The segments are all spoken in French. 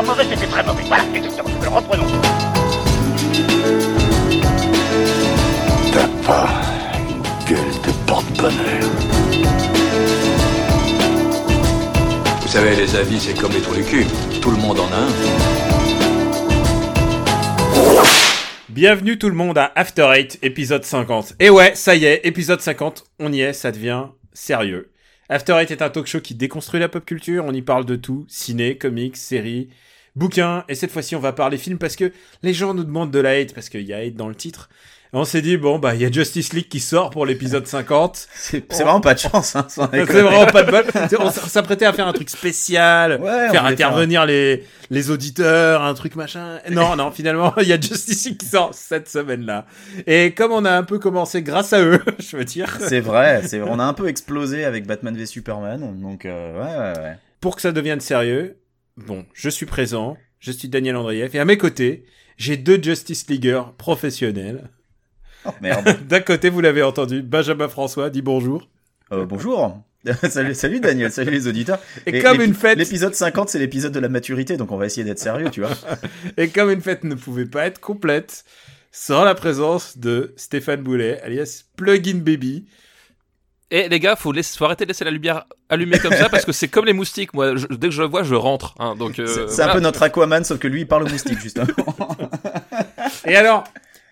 pas mauvais, c'était très mauvais. Voilà, exactement. Alors reprenons. T'as pas une gueule de porte-bonheur. Vous savez, les avis, c'est comme les trous du cul. Tout le monde en a un. Bienvenue tout le monde à After Eight, épisode 50. Et ouais, ça y est, épisode 50, on y est, ça devient sérieux. After Eight est un talk show qui déconstruit la pop culture, on y parle de tout, ciné, comics, séries, bouquins, et cette fois-ci on va parler films parce que les gens nous demandent de la hate, parce qu'il y a hate dans le titre. Et on s'est dit, bon, bah, il y a Justice League qui sort pour l'épisode 50. C'est vraiment pas de chance, hein, sans C'est vraiment pas de bol. On s'apprêtait à faire un truc spécial, Ouais, faire intervenir les, les auditeurs, un truc machin. Non, non, finalement, il y a Justice League qui sort cette semaine-là. Et comme on a un peu commencé grâce à eux, je veux dire, C'est vrai, c'est on a un peu explosé avec Batman v Superman, donc euh, ouais, ouais, ouais. pour que ça devienne sérieux, bon, je suis présent, je suis Daniel Andrieff, et à mes côtés, j'ai deux Justice Leagueurs professionnels. Oh, merde. D'un côté, vous l'avez entendu, Benjamin François dit bonjour. Euh, bonjour. salut, salut Daniel, salut les auditeurs. Et, comme une fête, L'épisode 50, c'est l'épisode de la maturité, donc on va essayer d'être sérieux, tu vois. et comme une fête ne pouvait pas être complète sans la présence de Stéphane Boulet, alias Plugin Baby. Et les gars, faut, laisser, faut arrêter de laisser la lumière allumée comme ça parce que c'est comme les moustiques. Moi, je- dès que je le vois, je rentre. hein, donc, euh, c'est c'est voilà. un peu notre Aquaman, sauf que lui, il parle au moustique, justement. Et alors,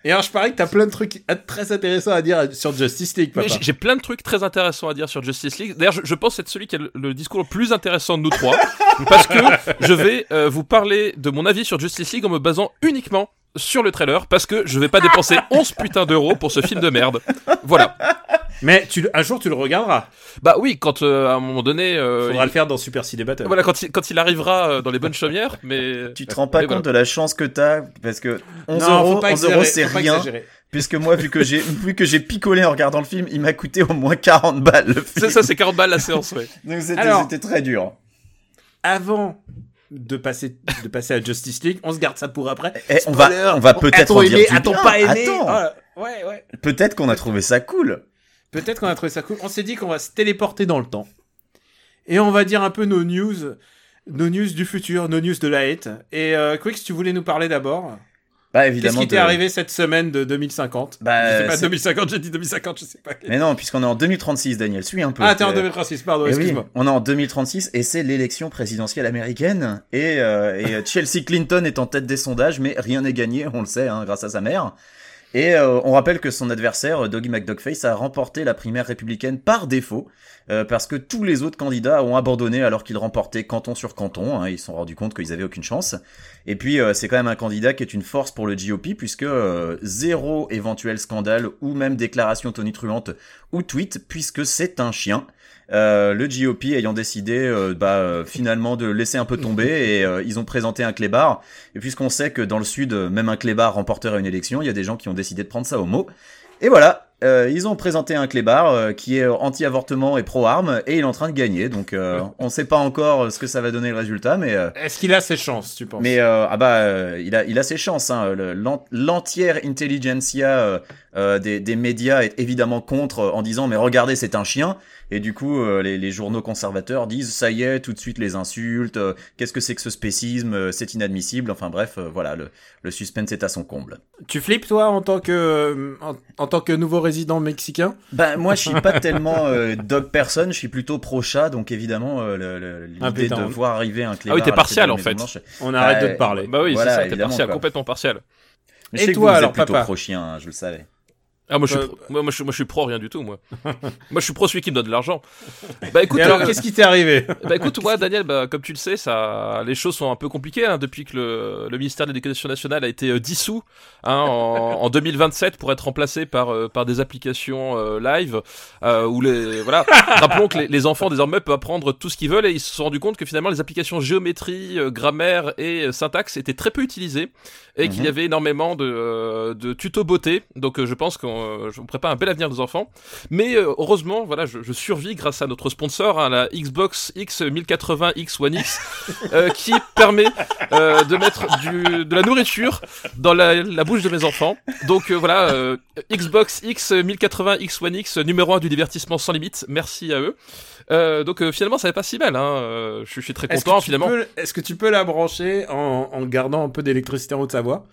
et alors, je parie que t'as plein de trucs très intéressants à dire sur Justice League, papa. j'ai- J'ai plein de trucs très intéressants à dire sur Justice League. D'ailleurs, je, je pense être celui qui a le, le discours le plus intéressant de nous trois, parce que je vais euh, vous parler de mon avis sur Justice League en me basant uniquement sur le trailer, parce que je vais pas dépenser 11 putains d'euros pour ce film de merde. Voilà. Mais tu, un jour, tu le regarderas. Bah oui, quand euh, à un moment donné, euh, Faudra il- le faire dans Super Ciné Battle. voilà, quand il, quand il arrivera euh, dans les bonnes chaumières, mais tu te rends pas Mais compte voilà. de la chance que t'as, parce que 11 Non, faut euros, pas 11 euros, c'est rien. Puisque moi, vu que j'ai, vu que j'ai picolé en regardant le film, il m'a coûté au moins 40 balles, le film. c'est ça, c'est 40 balles la séance, ouais. Donc c'était, Alors- c'était très dur. Avant de passer, de passer à Justice League, on se garde ça pour après. Eh, on va, on va peut-être en dire du bien. pas aimé Attends. Ah, Ouais, ouais. Peut-être qu'on a trouvé ça cool. Peut-être qu'on a trouvé ça cool. On s'est dit qu'on va se téléporter dans le temps. Et on va dire un peu nos news, nos news du futur, nos news de la hate. Et euh, Quix, tu voulais nous parler d'abord? Bah Qu'est-ce évidemment. qui t'est de- arrivé cette semaine de 2050 Bah, Je sais pas c'est- 2050, j'ai dit 2050, je sais pas. Mais non, puisqu'on est en 2036, Daniel. Suis un peu. Ah, t'es en Euh, 2036, pardon, eh oui, excuse-moi. on est en 2036 et c'est l'élection présidentielle américaine et, euh, et Chelsea Clinton est en tête des sondages, mais rien n'est gagné, on le sait, hein, grâce à sa mère. Et euh, on rappelle que son adversaire, Doggy McDogface, a remporté la primaire républicaine par défaut, euh, parce que tous les autres candidats ont abandonné alors qu'ils remportaient canton sur canton. hein, ils se sont rendus compte qu'ils avaient aucune chance. Et puis euh, c'est quand même un candidat qui est une force pour le GOP, puisque euh, zéro éventuel scandale ou même déclaration tonitruante ou tweet, puisque c'est un chien. Euh, le GOP ayant décidé euh, bah, euh, finalement de laisser un peu tomber et euh, ils ont présenté un clébard. Et puisqu'on sait que dans le sud, euh, même un clébard remporterait une élection, il y a des gens qui ont décidé de prendre ça au mot. Et voilà, euh, ils ont présenté un clébard euh, qui est anti-avortement et pro-armes et il est en train de gagner. Donc euh, on sait pas encore ce que ça va donner le résultat, mais euh, Est-ce qu'il a ses chances, tu penses? mais euh, ah bah il a il a ses chances. Hein. Le- l'en- L'entière intelligentsia des, des médias est évidemment contre en disant mais regardez c'est un chien. Et du coup euh, les, les journaux conservateurs disent ça y est tout de suite les insultes. euh, Qu'est-ce que c'est que ce spécisme euh, C'est inadmissible. Enfin bref euh, voilà le, le suspense est à son comble. Tu flippes, toi, en tant que, euh, en, en tant que nouveau résident mexicain? Ben moi je suis pas tellement euh, dog person, je suis plutôt pro chat donc évidemment euh, Ah, l'idée putain. de voir arriver un clébard. Ah oui, t'es partial, en fait. On arrête de te parler. Bah oui, Voilà, c'est ça, t'es partial, quoi. complètement partial. Mais Et je sais que toi, vous, vous alors, êtes plutôt papa? pro chien, hein, je le savais. Ah moi je suis Euh, pro, moi, moi, je, moi je suis pro rien du tout moi. moi je suis pro celui qui me donne de l'argent. Bah écoute Et alors, euh, qu'est-ce qui t'est arrivé? bah écoute moi Daniel bah comme tu le sais ça les choses sont un peu compliquées hein, depuis que le, le ministère de l'Éducation nationale a été euh, dissous hein, en, en 2027 pour être remplacé par euh, par des applications euh, live euh, où les voilà rappelons que les, les enfants désormais peuvent apprendre tout ce qu'ils veulent et ils se sont rendus compte que finalement les applications géométrie, euh, grammaire et syntaxe étaient très peu utilisées et qu'il y Mhm. avait énormément de, euh, de tutos beauté donc je pense qu'on on, je prépare un bel avenir nos enfants. Mais euh, heureusement, voilà, je, je, survis grâce à notre sponsor, hein, la Xbox X 1080 X One X, euh, qui permet euh, de mettre du, de la nourriture dans la, la bouche de mes enfants. Donc voilà, Xbox X 1080 X One X, numéro 1 du divertissement sans limite. Merci à eux. Euh, donc euh, finalement, ça n'est pas si mal. Hein. Euh, je, je, suis très content finalement. Est-ce que tu peux la brancher en, en gardant un peu d'électricité en Haute-Savoie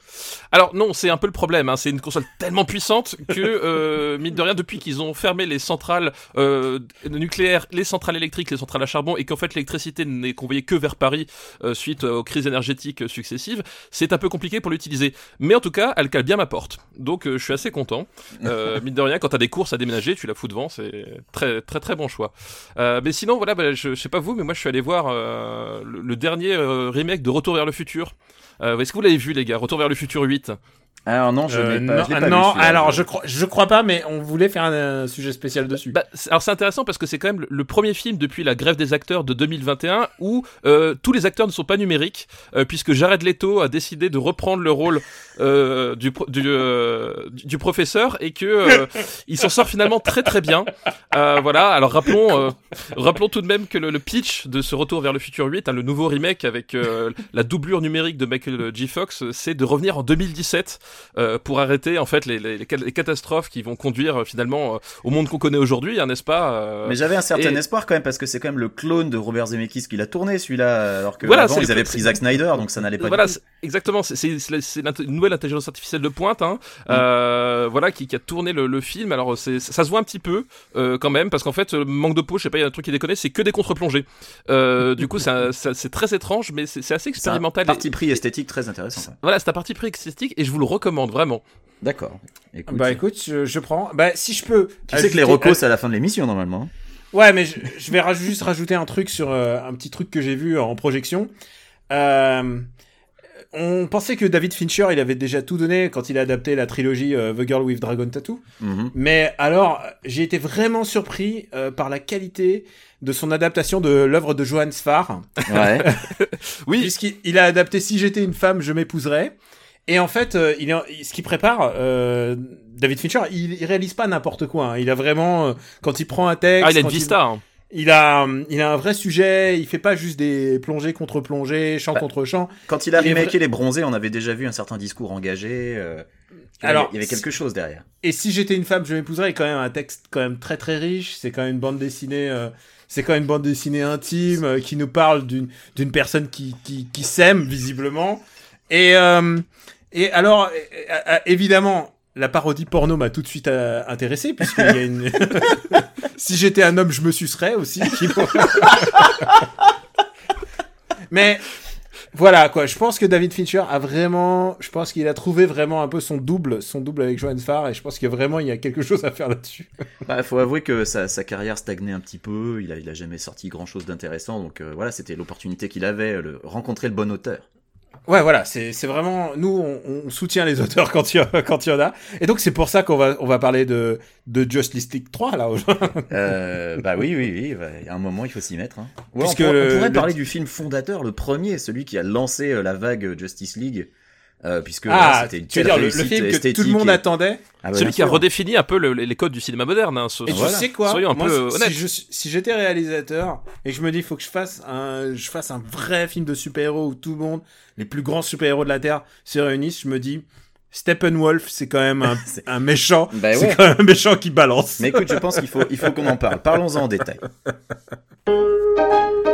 Alors non, c'est un peu le problème. Hein. C'est une console tellement puissante que euh, mine de rien, depuis qu'ils ont fermé les centrales euh, nucléaires, les centrales électriques, les centrales à charbon, et qu'en fait l'électricité n'est convoyée que vers Paris suite aux crises énergétiques successives, c'est un peu compliqué pour l'utiliser. Mais en tout cas, elle cale bien ma porte. Donc je suis assez content. mine de rien, quand t'as des courses à déménager, tu la fous devant. C'est très très très bon choix. Euh, mais sinon, voilà, bah, je, je, sais pas vous, mais moi je suis allé voir euh, le, le, dernier euh, remake de Retour vers le futur. Est-ce que vous l'avez vu, les gars Retour vers le futur 8 alors non, je l'ai pas, non, pas non vu, alors je crois, je crois pas, mais on voulait faire un, un sujet spécial dessus. Bah, alors c'est intéressant parce que c'est quand même le, le, premier film depuis la grève des acteurs de 2021 où euh, tous les acteurs ne sont pas numériques, euh, puisque Jared Leto a décidé de reprendre le rôle euh, du, du, du, professeur et que il s'en sort finalement très très bien. voilà. Alors rappelons, rappelons tout de même que le, le, pitch de ce Retour vers le futur 8, hein, le nouveau remake avec la doublure numérique de Michael G. Fox, c'est de revenir en 2017 euh, pour arrêter en fait les, les, les, catastrophes qui vont conduire euh, finalement euh, au monde qu'on connaît aujourd'hui, hein, n'est-ce pas Mais j'avais un certain et... espoir quand même parce que c'est quand même le clone de Robert Zemeckis qui l'a tourné celui-là, alors que voilà, avant ils avaient pris Zack Snyder, donc ça n'allait pas. Voilà, du tout. exactement. C'est une nouvelle intelligence artificielle de pointe, hein, mm. euh, voilà, qui, qui, a tourné le, le film. Alors ça se voit un petit peu euh, quand même parce qu'en fait, manque de peau, je sais pas, il y a un truc qui déconne, c'est que des contre-plongées. Euh, du coup, c'est très étrange, mais c'est assez expérimental. Un parti pris esthétique très intéressant. Voilà, c'est un parti pris esthétique et je vous le recommande vraiment. D'accord. Écoute. Bah écoute, je, je, prends. Bah si je peux. Tu sais que les recos c'est à la fin de l'émission normalement. Ouais, mais je, je vais raj juste rajouter un truc sur euh, un petit truc que j'ai vu en projection. Euh, on pensait que David Fincher, il avait déjà tout donné quand il a adapté la trilogie euh, The Girl with Dragon Tattoo. Mm -hmm. Mais alors, j'ai été vraiment surpris euh, par la qualité de son adaptation de l'œuvre de Johann Sfar. Ouais. oui. Puisqu'il a adapté Si j'étais une femme, je m'épouserais. Et en fait, euh, il est, ce qu'il prépare, euh, David Fincher, il, il réalise pas n'importe quoi. Hein. Il a vraiment, euh, quand il prend un texte, ah, il a une vista. Il, hein. il, a, il a un vrai sujet. Il fait pas juste des plongées contre plongées, chant bah, contre chant. Quand il a remaké les bronzés, on avait déjà vu un certain discours engagé. Euh, Alors, il y avait quelque chose derrière. Et si j'étais une femme, je m'épouserais. Quand même un texte quand même très très riche. C'est quand même une bande dessinée. Euh, c'est quand même une bande dessinée intime euh, qui nous parle d'une d'une personne qui qui, qui s'aime visiblement. Et euh, et alors, évidemment, la parodie porno m'a tout de suite euh, intéressé, puisqu'il y a une... si j'étais un homme, je me sucerais aussi. Mais voilà quoi, je pense que David Fincher a vraiment, je pense qu'il a trouvé vraiment un peu son double, son double avec Joanne Farr, et je pense a vraiment il y a quelque chose à faire là-dessus. bah, faut avouer que sa, carrière stagnait un petit peu, il a, il a jamais sorti grand chose d'intéressant, donc euh, voilà, c'était l'opportunité qu'il avait, rencontrer le bon auteur. Ouais, voilà, c'est vraiment nous on, on, soutient les auteurs quand il y quand il y en a, et donc c'est pour ça qu'on va on va parler de de Justice League 3 là aujourd'hui. euh, bah oui, oui, oui, bah, il y a un moment il faut s'y mettre. Hein. Ouais, Puisque on, pourrait, on pourrait parler du film fondateur, le premier, celui qui a lancé euh, la vague Justice League. Euh, puisque ah, c'était une tu veux dire le, le, film que tout le monde et... attendait ah bah, celui qui a redéfini un peu le, les codes du cinéma moderne hein, so, et voilà. tu sais quoi soyons un Moi, peu honnêtes si, si j'étais réalisateur et que je me dis faut que je fasse un je fasse un vrai film de super-héros où tout le monde les plus grands super-héros de la terre se réunissent je me dis Steppenwolf, c'est quand même un, un méchant. bah ouais. C'est quand même un méchant qui balance. Mais écoute, je pense qu'il faut, il faut qu'on en parle. Parlons-en en détail.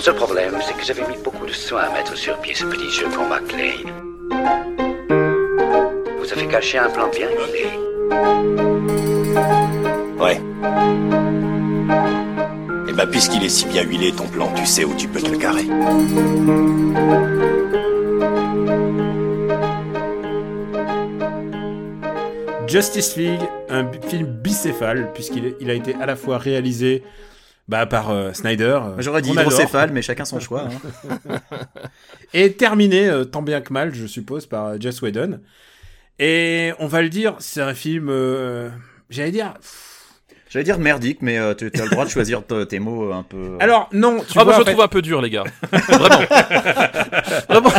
Mon seul problème, c'est que j'avais mis beaucoup de soin à mettre sur pied ce petit jeu pour McLean. Vous avez caché un plan bien huilé. Ouais. Et bah, puisqu'il est si bien huilé, ton plan, tu sais où tu peux te le carrer. Justice League, un film bicéphale, puisqu'il il a été à la fois réalisé bah, par euh, Snyder. Euh, J'aurais dit hydrocéphale, mais chacun son choix. Hein. et terminé, euh, tant bien que mal, je suppose, par Joss Whedon. Et on va le dire, c'est un film, j'allais dire, J'allais dire merdique, mais euh, tu as le droit de choisir tes mots un peu. euh, Alors non, tu Ah, vois, moi, je en le fait, trouve un peu dur, les gars. Vraiment. Vraiment,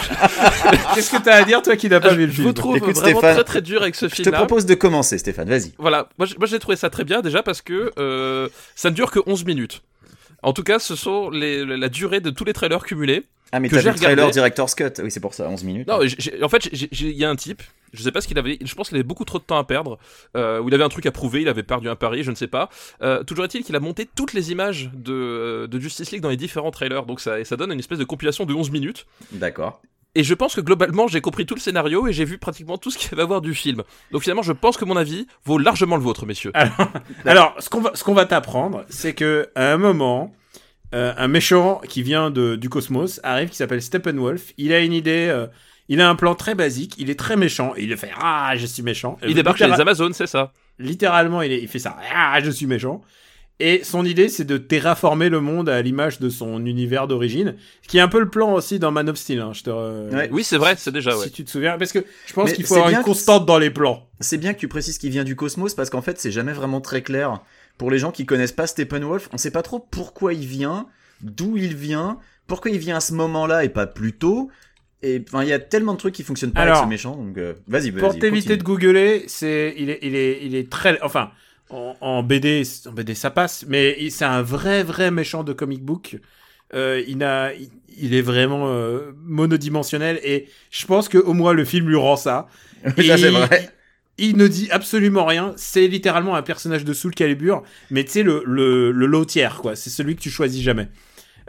qu'est-ce que t'as à dire toi qui n'as pas vu le je film vous trouve Écoute, vraiment Stéphane, très très dur avec ce Je te propose de commencer, Stéphane. Vas-y. Voilà, moi, j'ai trouvé ça très bien déjà parce que euh, ça ne dure que 11 minutes. En tout cas, ce sont les, la durée de tous les trailers cumulés. Ah, mais Que t'as vu le trailer regardé. Director's Cut. Oui, c'est pour ça, 11 minutes. Non, en fait, il y a un type, je sais pas ce qu'il avait, je pense qu'il avait beaucoup trop de temps à perdre, euh, ou il avait un truc à prouver, il avait perdu un pari, je ne sais pas. Euh, toujours est-il qu'il a monté toutes les images de, de Justice League dans les différents trailers, donc ça, et ça donne une espèce de compilation de 11 minutes. D'accord. Et je pense que globalement, j'ai compris tout le scénario et j'ai vu pratiquement tout ce qu'il va y avoir du film. Donc finalement, je pense que mon avis vaut largement le vôtre, messieurs. Alors, ce qu'on va, ce qu'on va t'apprendre, c'est que à un moment, euh, un méchant qui vient de, du cosmos arrive, qui s'appelle Steppenwolf. Il a une idée, euh, il a un plan très basique, il est très méchant, et il le fait ah je suis méchant. Il débarque chez les Amazones, c'est ça. Littéralement, il, est- il fait ça ah je suis méchant. Et son idée, c'est de terraformer le monde à l'image de son univers d'origine, ce qui est un peu le plan aussi dans Man of Steel. Hein, je te, re- Ouais. Oui, c'est vrai, c'est déjà, ouais. Si tu te souviens, parce que je pense qu'il faut avoir bien une constante dans les plans. C'est bien que tu précises qu'il vient du cosmos parce qu'en fait, c'est jamais vraiment très clair. Pour les gens qui connaissent pas Steppenwolf, on sait pas trop pourquoi il vient, d'où il vient, pourquoi il vient à ce moment-là et pas plus tôt. Et enfin, il y a tellement de trucs qui fonctionnent pas Alors, avec ce méchant. Donc, euh, vas-y, vas-y. Pour t'éviter de googler, c'est il est il est il est très enfin en, en BD en BD ça passe, mais c'est un vrai vrai méchant de comic book. Euh, il a il, il est vraiment euh, monodimensionnel et je pense que au moins le film lui rend ça. ça, c'est il- vrai. Il, ne dit absolument rien. C'est littéralement un personnage de Soul Calibur, mais tu sais le le le low tier quoi. C'est celui que tu choisis jamais.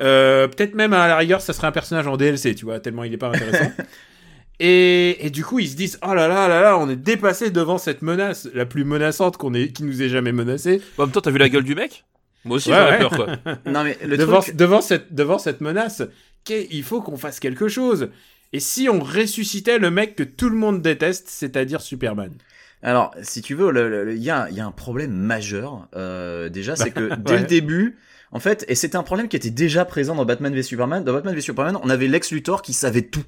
Euh, Peut-être même à la rigueur, ça serait un personnage en DLC, tu vois, tellement il est pas intéressant. Et, et du coup, ils se disent oh là là là là, on est dépassé devant cette menace, la plus menaçante qu'on ait, qui nous ait jamais menacé. En même temps, t'as vu la gueule du mec? Moi aussi, Ouais, j'aurais ouais. peur, quoi. Non, mais le devant, truc. devant cette devant cette menace, il faut qu'on fasse quelque chose. Et si on ressuscitait le mec que tout le monde déteste, c'est-à-dire Superman? Alors, si tu veux, il y, a, il y a un problème majeur. Euh, déjà, c'est que dès Ouais. le début, en fait, et c'était un problème qui était déjà présent dans Batman v Superman. Dans Batman v Superman, on avait Lex Luthor qui savait tout.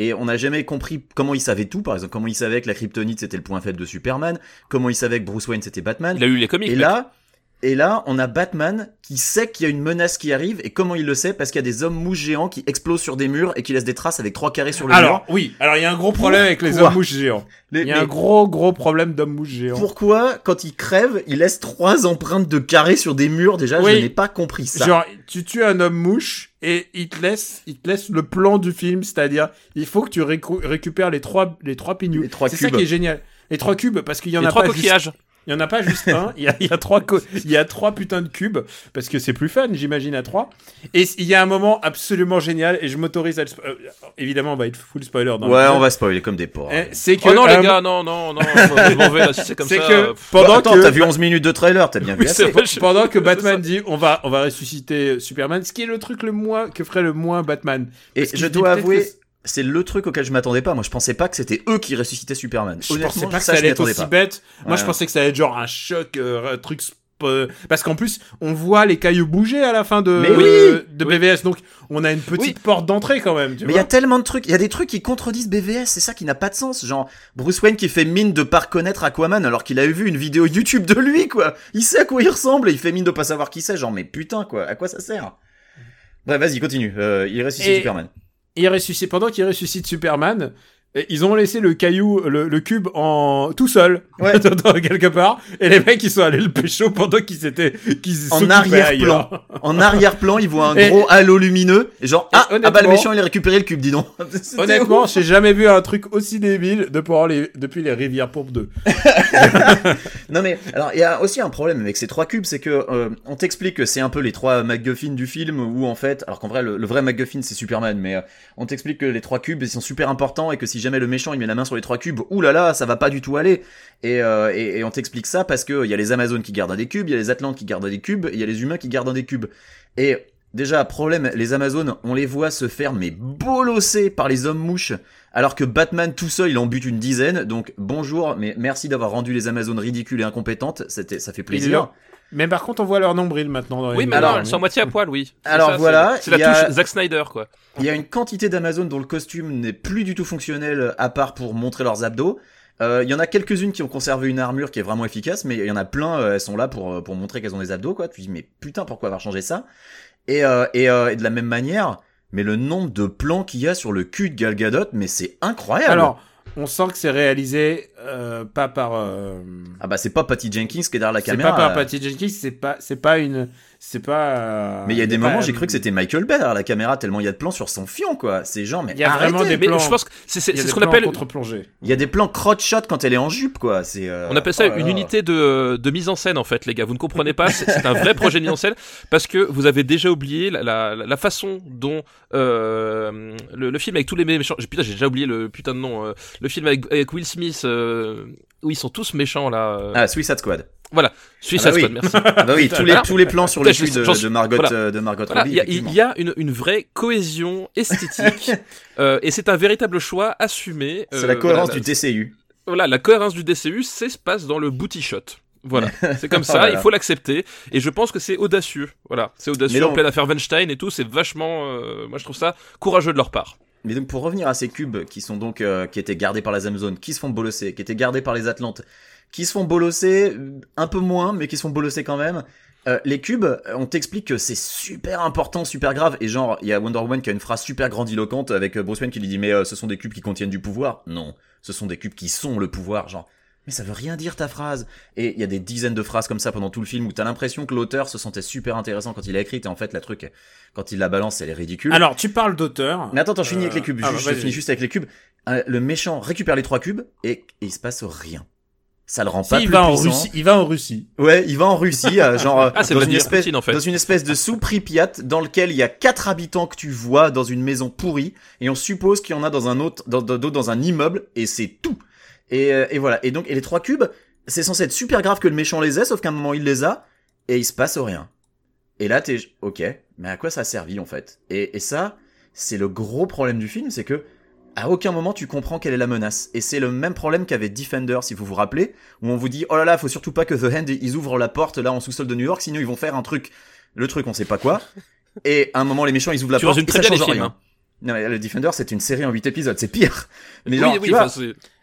Et on n'a jamais compris comment il savait tout, par exemple, comment il savait que la kryptonite c'était le point faible de Superman, comment il savait que Bruce Wayne c'était Batman. Il a lu les comics. Et là, et là, on a Batman qui sait qu'il y a une menace qui arrive, et comment il le sait Parce qu'il y a des hommes mouches géants qui explosent sur des murs et qui laissent des traces avec trois carrés sur le Alors mur. oui, alors il y a un gros problème avec les hommes mouches géants. Les- Il y a un gros gros problème d'hommes mouches géants. Pourquoi, quand il crève, il laisse trois empreintes de carrés sur des murs? Déjà, Oui. je n'ai pas compris ça. Genre, tu tues un homme mouche et il te laisse, il te laisse le plan du film, c'est-à-dire, il faut que tu récu- récupères les trois, les trois pignous. Les trois C'est ça qui est génial. Les trois cubes, parce qu'il y en les a trois pas juste, coquillages. Il y en a pas juste un, il y a, il y a trois, il y a trois putains de cubes, parce que c'est plus fun, j'imagine, à trois. Et il y a un moment absolument génial, et je m'autorise à le euh, évidemment, on va être full spoiler dans Ouais, on va spoiler comme des porcs. Eh, C'est que, Oh non, euh, les gars, non, non, non, je m'en vais là, si c'est comme ça. que euh, pendant Bah, attends, que t'as vu 11 minutes de trailer, t'as bien vu Oui, c'est assez. vrai, je- pendant que Batman dit on va on va ressusciter Superman, ce qui est le truc le moins que ferait le moins Batman. Et Parce je dois avouer, c'est le truc auquel je m'attendais pas. Moi, je pensais pas que c'était eux qui ressuscitaient Superman. je Honnêtement, pensais pas que ça, allait être aussi pas. bête. Moi, je pensais que ça allait être genre un choc, euh, un truc. euh, Parce qu'en plus, on voit les cailloux bouger à la fin de, oui de Oui. BVS, donc on a une petite Oui. porte d'entrée quand même. Tu Mais il y a tellement de trucs, il y a des trucs qui contredisent BVS, c'est ça qui n'a pas de sens. Genre, Bruce Wayne qui fait mine de pas reconnaître Aquaman alors qu'il avait vu une vidéo YouTube de lui, quoi. Il sait à quoi il ressemble et il fait mine de pas savoir qui c'est. Genre, mais putain, quoi, à quoi ça sert? Bref, vas-y, continue. Euh, il ressuscite Et- Superman. Il ressuscite pendant qu'il ressuscite Superman. Et Ils ont laissé le caillou, le, le cube en tout seul, Ouais. quelque part, et les mecs ils sont allés le pécho pendant qu'ils s'étaient, qu'ils En arrière-plan. En arrière-plan, il voit un Et- gros halo lumineux. Et genre, Et ah, ah bah le méchant, il a récupéré le cube, dis donc. Honnêtement, j'ai jamais vu un truc aussi débile depuis les, depuis les Rivières Pourpres 2. Non mais alors il y a aussi un problème avec ces trois cubes, c'est que euh, on t'explique que c'est un peu les trois MacGuffin du film où en fait, alors qu'en vrai le, le vrai MacGuffin c'est Superman, mais euh, on t'explique que les trois cubes ils sont super importants et que si jamais le méchant il met la main sur les trois cubes, oulala ça va pas du tout aller. Et, euh, et, et on t'explique ça parce que il y a les Amazones qui gardent un des cubes, il y a les Atlantes qui gardent un des cubes, il y a les humains qui gardent un des cubes. Et déjà problème, les Amazones, on les voit se faire mais bolosser par les hommes mouches. Alors que Batman tout seul, il en bute une dizaine. Donc bonjour, mais merci d'avoir rendu les Amazones ridicules et incompétentes. C'était, ça fait plaisir. Mais par contre, on voit leur nombril maintenant. Dans les Oui, mais alors, sont moitié à poil, oui. Alors ça, voilà, c'est- la a- touche Zack Snyder, quoi. Il y a une quantité d'Amazones dont le costume n'est plus du tout fonctionnel à part pour montrer leurs abdos. Euh, Il y en a quelques-unes qui ont conservé une armure qui est vraiment efficace, mais il y en a plein, euh, elles sont là pour, euh, pour montrer qu'elles ont des abdos, quoi. Tu dis, mais putain, pourquoi avoir changé ça? Et, euh, et, euh, et de la même manière, mais le nombre de plans qu'il y a sur le cul de Gal Gadot, mais c'est incroyable. Alors, on sent que c'est réalisé euh, pas par. euh, ah bah c'est pas Patty Jenkins qui est derrière la c'est caméra. pas par Patty Jenkins, c'est pas, c'est pas une, c'est pas. euh, Mais il y a des moments, j'ai cru que c'était Michael Bay derrière la caméra, tellement il y a de plans sur son fion, quoi. C'est genre, mais Il y a arrêtez. vraiment des Mais plans. je pense que c'est ce qu'on appelle contre-plongée. Il y a des plans crotch shot quand elle est en jupe, quoi. C'est. euh, On appelle ça oh là une là. unité de, de mise en scène en fait, les gars. Vous ne comprenez pas, c'est c'est un vrai projet de mise en scène parce que vous avez déjà oublié la, la, la façon dont euh, le, le film avec tous les méchants. Putain, j'ai déjà oublié le putain de nom. euh, le film avec, avec Will Smith euh, où ils sont tous méchants là. euh, Ah, Suicide Squad. Suicide ah bah oui. Squad, merci. Ah bah oui, tous les, tous les plans sur le putain, cul je- de, j'en- de Margot, voilà. euh, de Margot Voilà, Robbie. il y a, y une, une vraie cohésion esthétique euh, et c'est un véritable choix assumé. C'est la cohérence voilà, du TCU. voilà, la cohérence du DCU, c'est se passe dans le booty shot. Voilà, c'est comme Oh ça, il faut l'accepter. Et je pense que c'est audacieux. Voilà, c'est audacieux en pleine affaire Weinstein et tout. C'est vachement, euh, moi je trouve ça courageux de leur part. Mais donc pour revenir à ces cubes qui sont donc euh, qui étaient gardés par la Amazon, qui se font bolosser, qui étaient gardés par les Atlantes, qui se font bolosser euh, un peu moins, mais qui se font bolosser quand même. Euh, les cubes, on t'explique que c'est super important, super grave, et genre il y a Wonder Woman qui a une phrase super grandiloquente avec euh, Bruce Wayne qui lui dit mais euh, ce sont des cubes qui contiennent du pouvoir. Non, ce sont des cubes qui sont le pouvoir, genre. Mais ça veut rien dire ta phrase. Et il y a des dizaines de phrases comme ça pendant tout le film où t'as l'impression que l'auteur se sentait super intéressant quand il a écrit, et en fait la truc, quand il la balance, elle est ridicule. Alors, tu parles d'auteur. Mais attends, attends, je finis Euh, avec les cubes. ah, Juste- bah, je finis juste avec les cubes. Euh, le méchant récupère les trois cubes et, et il se passe rien. Ça le rend Si, pas il plus va en. Russie. Il va en Russie. Ouais, il va en Russie, euh, genre euh, Ah, c'est dans une espèce Poutine, en fait. dans une espèce de sous Pripyat dans lequel il y a quatre habitants que tu vois dans une maison pourrie et on suppose qu'il y en a dans un autre dans dans, dans un immeuble et c'est tout. Et, euh, et voilà. Et donc et les trois cubes, c'est censé être super grave que le méchant les ait, sauf qu'à un moment il les a et il se passe rien. Et là t'es ok, mais à quoi ça a servi en fait? Et, et ça, c'est le gros problème du film, c'est que à aucun moment tu comprends quelle est la menace. Et c'est le même problème qu'avait Defender, si vous vous rappelez, où on vous dit oh là là, faut surtout pas que The Hand ils ouvrent la porte là en sous-sol de New York, sinon ils vont faire un truc, le truc on sait pas quoi. Et à un moment les méchants ils ouvrent la Tu porte et très ça change films, rien. hein. Non mais le Defender c'est une série en 8 épisodes, c'est pire. Mais Oui, genre, oui, tu vois,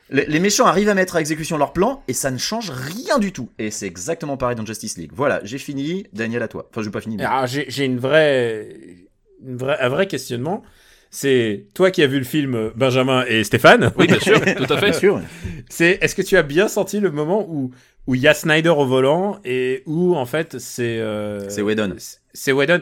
les, les méchants arrivent à mettre à exécution leur plan et ça ne change rien du tout. Et c'est exactement pareil dans Justice League. Voilà, j'ai fini. Daniel à toi. Enfin, je vais pas fini. mais- Alors, j'ai j'ai une vraie, une vraie, un vrai questionnement. C'est toi qui as vu le film Benjamin et Stéphane. oui, bien sûr, tout à Bien fait. sûr. C'est est-ce que tu as bien senti le moment où où il y a Snyder au volant et où en fait c'est euh, C'est Whedon. C'est Whedon.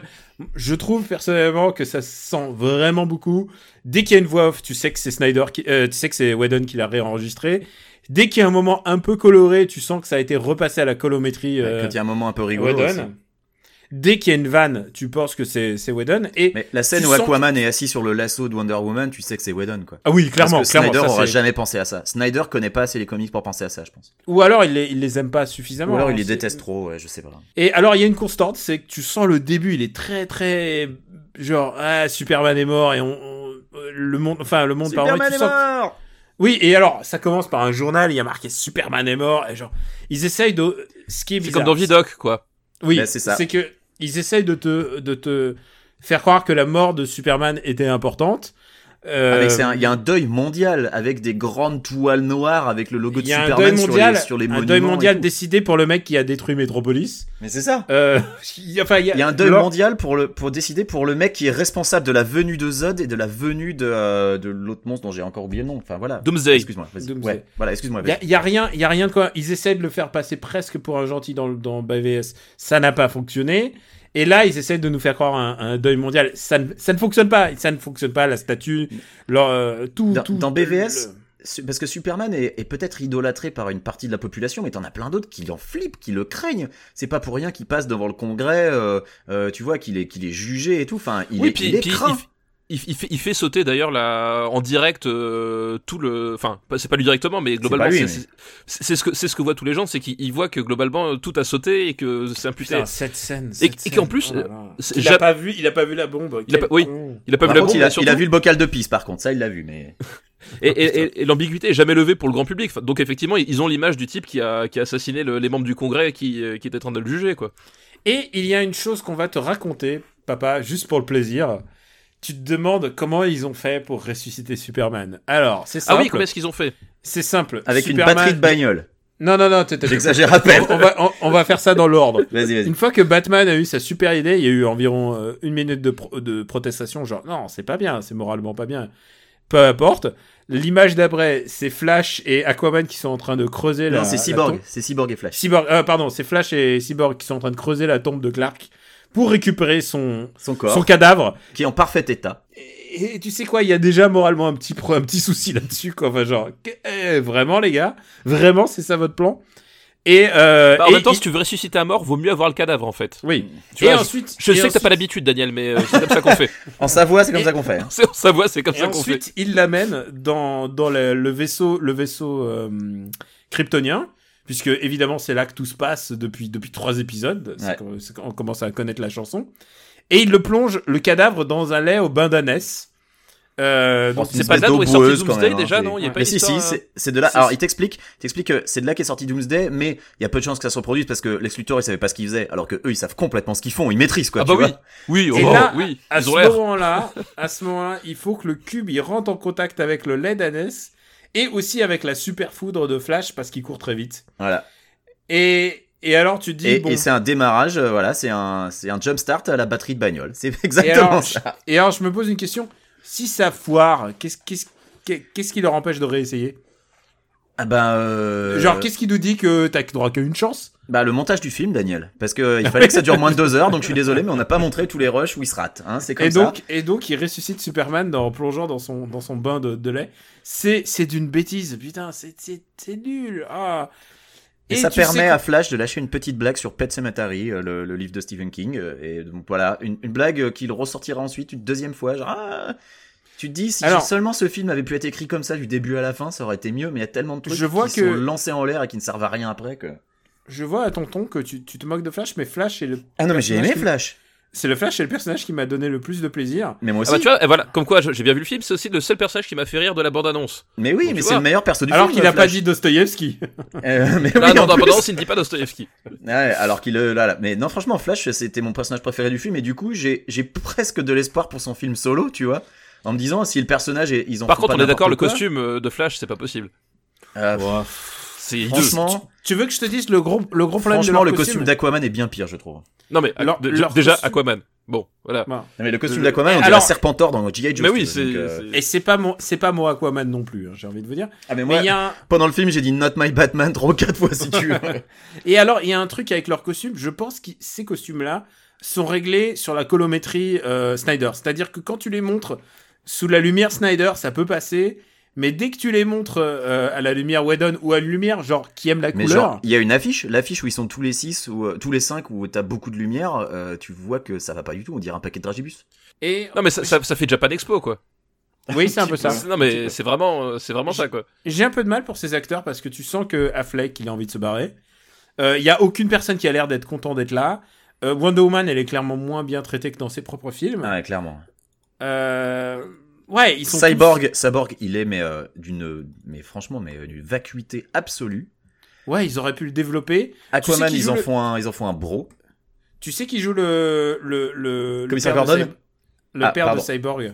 Je trouve personnellement que ça se sent vraiment beaucoup. Dès qu'il y a une voix off, tu sais que c'est Snyder qui, euh, tu sais que c'est Whedon qui l'a réenregistré. Dès qu'il y a un moment un peu coloré, tu sens que ça a été repassé à la colométrie. euh, Quand il y a un moment un peu rigolo. Whedon. aussi. Dès qu'il y a une vanne, tu penses que c'est c'est Whedon. Et Mais la scène où sens Aquaman est assis sur le lasso de Wonder Woman, tu sais que c'est Whedon, quoi. ah oui, clairement, Parce que clairement. Snyder ça, aura jamais pensé à ça. Snyder connaît pas assez les comics pour penser à ça, je pense. Ou alors il les, il les aime pas suffisamment. Ou alors hein, il les déteste trop, ouais, je sais pas. Et alors, il y a une constante, c'est que tu sens le début, il est très, très, genre, ah, Superman est mort et on, on- le monde, enfin, le monde par Superman tu est sens- mort Oui, et alors, ça commence par un journal, il y a marqué Superman est mort, et genre, ils essayent de, ce qui est C'est comme dans Vidoc, quoi. Oui, Ben, c'est ça. c'est que, ils essayent de te, de te faire croire que la mort de Superman était importante. Euh, c'est un- il y a un deuil mondial avec des grandes toiles noires avec le logo de il y a un Superman deuil sur mondial, les, sur les un monuments. deuil et mondial décidé pour le mec qui a détruit Metropolis. Mais c'est ça. Euh, il y a, enfin, il y a, Il y a un deuil mondial pour le pour décider pour le mec qui est responsable de la venue de Zod et de la venue de euh, de l'autre monstre dont j'ai encore oublié le nom. Enfin voilà. Doomsday. Excuse-moi. Ouais. Voilà. Excuse-moi. Il y a, y a rien, il y a rien de quoi. Ils essaient de le faire passer presque pour un gentil dans BVS. Ça n'a pas fonctionné. Et là, ils essaient de nous faire croire un, un deuil mondial. Ça ne, ça ne fonctionne pas. Ça ne fonctionne pas. La statue, leur, euh, tout, Dans- tout. dans BVS, le- Parce que Superman est, est peut-être idolâtré par une partie de la population, mais t'en as plein d'autres qui en flippent, qui le craignent. C'est pas pour rien qu'il passe devant le Congrès, euh, euh, tu vois, qu'il est, qu'il est jugé et tout. Enfin, il oui, est, puis, il est puis craint. il, il fait, il fait sauter d'ailleurs la, en direct euh, tout le. Enfin, c'est pas lui directement, mais globalement, c'est mais- ce que c'est ce que voient tous les gens, c'est qu'ils voient que globalement tout a sauté et que c'est imputé. Putain, cette scène. Et- cette et qu'en plus, oh là là. c'est- il a pas vu, il a pas vu la bombe. Il a pas- oui. Il a pas Par vu la bombe, il, a, mais surtout- il a vu le bocal de pisse, par contre, ça il l'a vu, mais. Et, et- et- et l'ambiguïté est jamais levée pour le grand public. Enfin, Donc effectivement, ils ont l'image du type qui a, qui a assassiné le- les membres du Congrès et qui, euh, qui était en train de le juger, quoi. Et il y a une chose qu'on va te raconter, papa, juste pour le plaisir. Tu te demandes comment ils ont fait pour ressusciter Superman. Alors, c'est Ah simple. oui, comment est-ce qu'ils ont fait? C'est simple. Avec une batterie de bagnole. Non, non, non, J'exagère à peine. on, va, on, on va faire ça dans l'ordre. Vas-y, vas-y. Une fois que Batman a eu sa super idée, il y a eu environ euh, une minute de, pro- de protestation, genre non, c'est pas bien, c'est moralement pas bien. Peu importe. L'image d'après, c'est Flash et Aquaman qui sont en train de creuser la. Non, c'est Cyborg. C'est Cyborg et Flash. Cyborg, euh, pardon, c'est Flash et Cyborg qui sont en train de creuser la tombe de Clark pour récupérer son, Son corps, son cadavre. qui est en parfait état. Et, et tu sais quoi, il y a déjà moralement un petit, un petit souci là-dessus, quoi. Enfin, genre, que- eh, vraiment, les gars? Vraiment, c'est ça votre plan? Et, euh, Bah, en et- même temps, et- si tu veux ressusciter un mort, vaut mieux avoir le cadavre en fait. Oui. Tu et vois, ensuite. Je et sais que t'as pas l'habitude, Daniel, mais euh, c'est comme ça qu'on fait. En Savoie, c'est comme Et- ça qu'on fait. hein. En Savoie, c'est comme Et ça qu'on fait. ensuite, il l'amène dans, dans le, le vaisseau, le vaisseau euh, kryptonien, puisque évidemment c'est là que tout se passe depuis, depuis trois épisodes. C'est Ouais. quand- c'est quand on commence à connaître la chanson. Et il le plonge, le cadavre, dans un lait au bain d'ânesse. Euh, Bon, C'est pas de là espèce où est sorti Doomsday même, hein, déjà, non? Il y a pas Mais si, si, histoire, c'est c'est de là. Alors, il t'explique, t'explique que c'est de là qu'est sorti Doomsday, mais il y a peu de chances que ça se reproduise parce que Lex Luthor, il savait pas ce qu'il faisait, alors que eux, ils savent complètement ce qu'ils font, ils maîtrisent quoi. Ah tu bah oui, vois. oui, Et oh, là, oui, à ils ce moment-là, à ce moment-là, il faut que le cube il rentre en contact avec le lait d'ânesse et aussi avec la super foudre de Flash parce qu'il court très vite. Voilà. Et, et alors tu te dis Et, bon. et c'est un démarrage, euh, voilà, c'est un, c'est un jump start à la batterie de bagnole. C'est Et exactement alors, ça. et alors, je me pose une question. Si ça foire, qu'est-ce qu'est-ce- qu'est-ce qui leur empêche de réessayer? Ah ben, euh, Genre, qu'est-ce qui nous dit que t'as droit qu'à une chance? Bah le montage du film, Daniel, parce que euh, il fallait que ça dure moins de deux heures, donc je suis désolé, mais on n'a pas montré tous les rushs où il se rate. Hein, c'est comme et ça. donc, et donc, il ressuscite Superman en plongeant dans son, dans son bain de, de lait. C'est, c'est d'une bêtise. Putain, c'est, c'est, c'est nul. Ah. Et, ça permet à Flash de lâcher une petite blague sur Pet Sematary, euh, le, le livre de Stephen King. euh, Et donc voilà, une, une blague qu'il ressortira ensuite une deuxième fois. Genre, ah, tu te dis, si Alors- seulement ce film avait pu être écrit comme ça du début à la fin, ça aurait été mieux. Mais il y a tellement de trucs Je vois qui que- sont lancés en l'air et qui ne servent à rien après que. Je vois à tonton que tu, tu te moques de Flash, mais Flash est le. Ah non, mais j'ai aimé personnage qui- Flash. C'est le Flash, c'est le personnage qui m'a donné le plus de plaisir. Mais moi aussi. Ah bah tu vois, et voilà, comme quoi je- j'ai bien vu le film, c'est aussi le seul personnage qui m'a fait rire de la bande-annonce. mais oui, mais c'est le meilleur perso du Alors film. qu'il a pas dit Dostoïevski. Euh, mais oui, non, en dans la bande-annonce, il ne dit pas Dostoevsky. Ouais, alors qu'il euh, là, là. Mais non, franchement, Flash, c'était mon personnage préféré du film, et du coup, j'ai j'ai presque de l'espoir pour son film solo, tu vois, en me disant si le personnage, est- ils ont. Par contre, on est d'accord, le costume euh, de Flash, c'est pas possible. C'est hideux. franchement, Tu veux que je te dise le gros, le gros problème de leur le costume costume d'Aquaman est bien pire, je trouve. Non mais de- leur déjà costume- Aquaman. Bon, voilà. Non, mais le costume Je- d'Aquaman, on dirait Alors- Serpentor dans G.I. Joe. Mais oui, c'est. euh, c'est- Et c'est pas mon, c'est pas mon Aquaman non plus, hein, j'ai envie de vous dire. Ah, mais moi, il y a un, pendant le film, j'ai dit Not My Batman trois quatre fois si tu veux. Et alors, il y a un truc avec leurs costumes. Je pense que ces costumes-là sont réglés sur la colométrie euh, Snyder. C'est-à-dire que quand tu les montres sous la lumière Snyder, ça peut passer. Mais dès que tu les montres euh, à la lumière Whedon ou à la lumière, genre, qui aime la mais couleur. genre, il y a une affiche, l'affiche où ils sont tous les six ou euh, tous les cinq où t'as beaucoup de lumière, euh, tu vois que ça va pas du tout, on dirait un paquet de dragibus. Et Non mais ça, ça, ça fait Japan Expo quoi. oui, c'est un peu ça. Non mais c'est vraiment, euh, c'est vraiment ça quoi. J'ai un peu de mal pour ces acteurs parce que tu sens que Affleck, il a envie de se barrer. Euh, Il y a aucune personne qui a l'air d'être content d'être là. Euh, Wonder Woman, elle est clairement moins bien traitée que dans ses propres films. Ah ouais, clairement. Euh, ouais, ils sont Cyborg, Cyborg, il est mais euh, d'une, mais franchement, mais euh, d'une vacuité absolue. tous- Ouais, ils auraient pu le développer. Aquaman, qui ils joue en le- font un, ils en font un bro. Tu sais qui joue le le le, le Commissaire père de Gordon Cyb- Le Ah, père pardon. de Cyborg.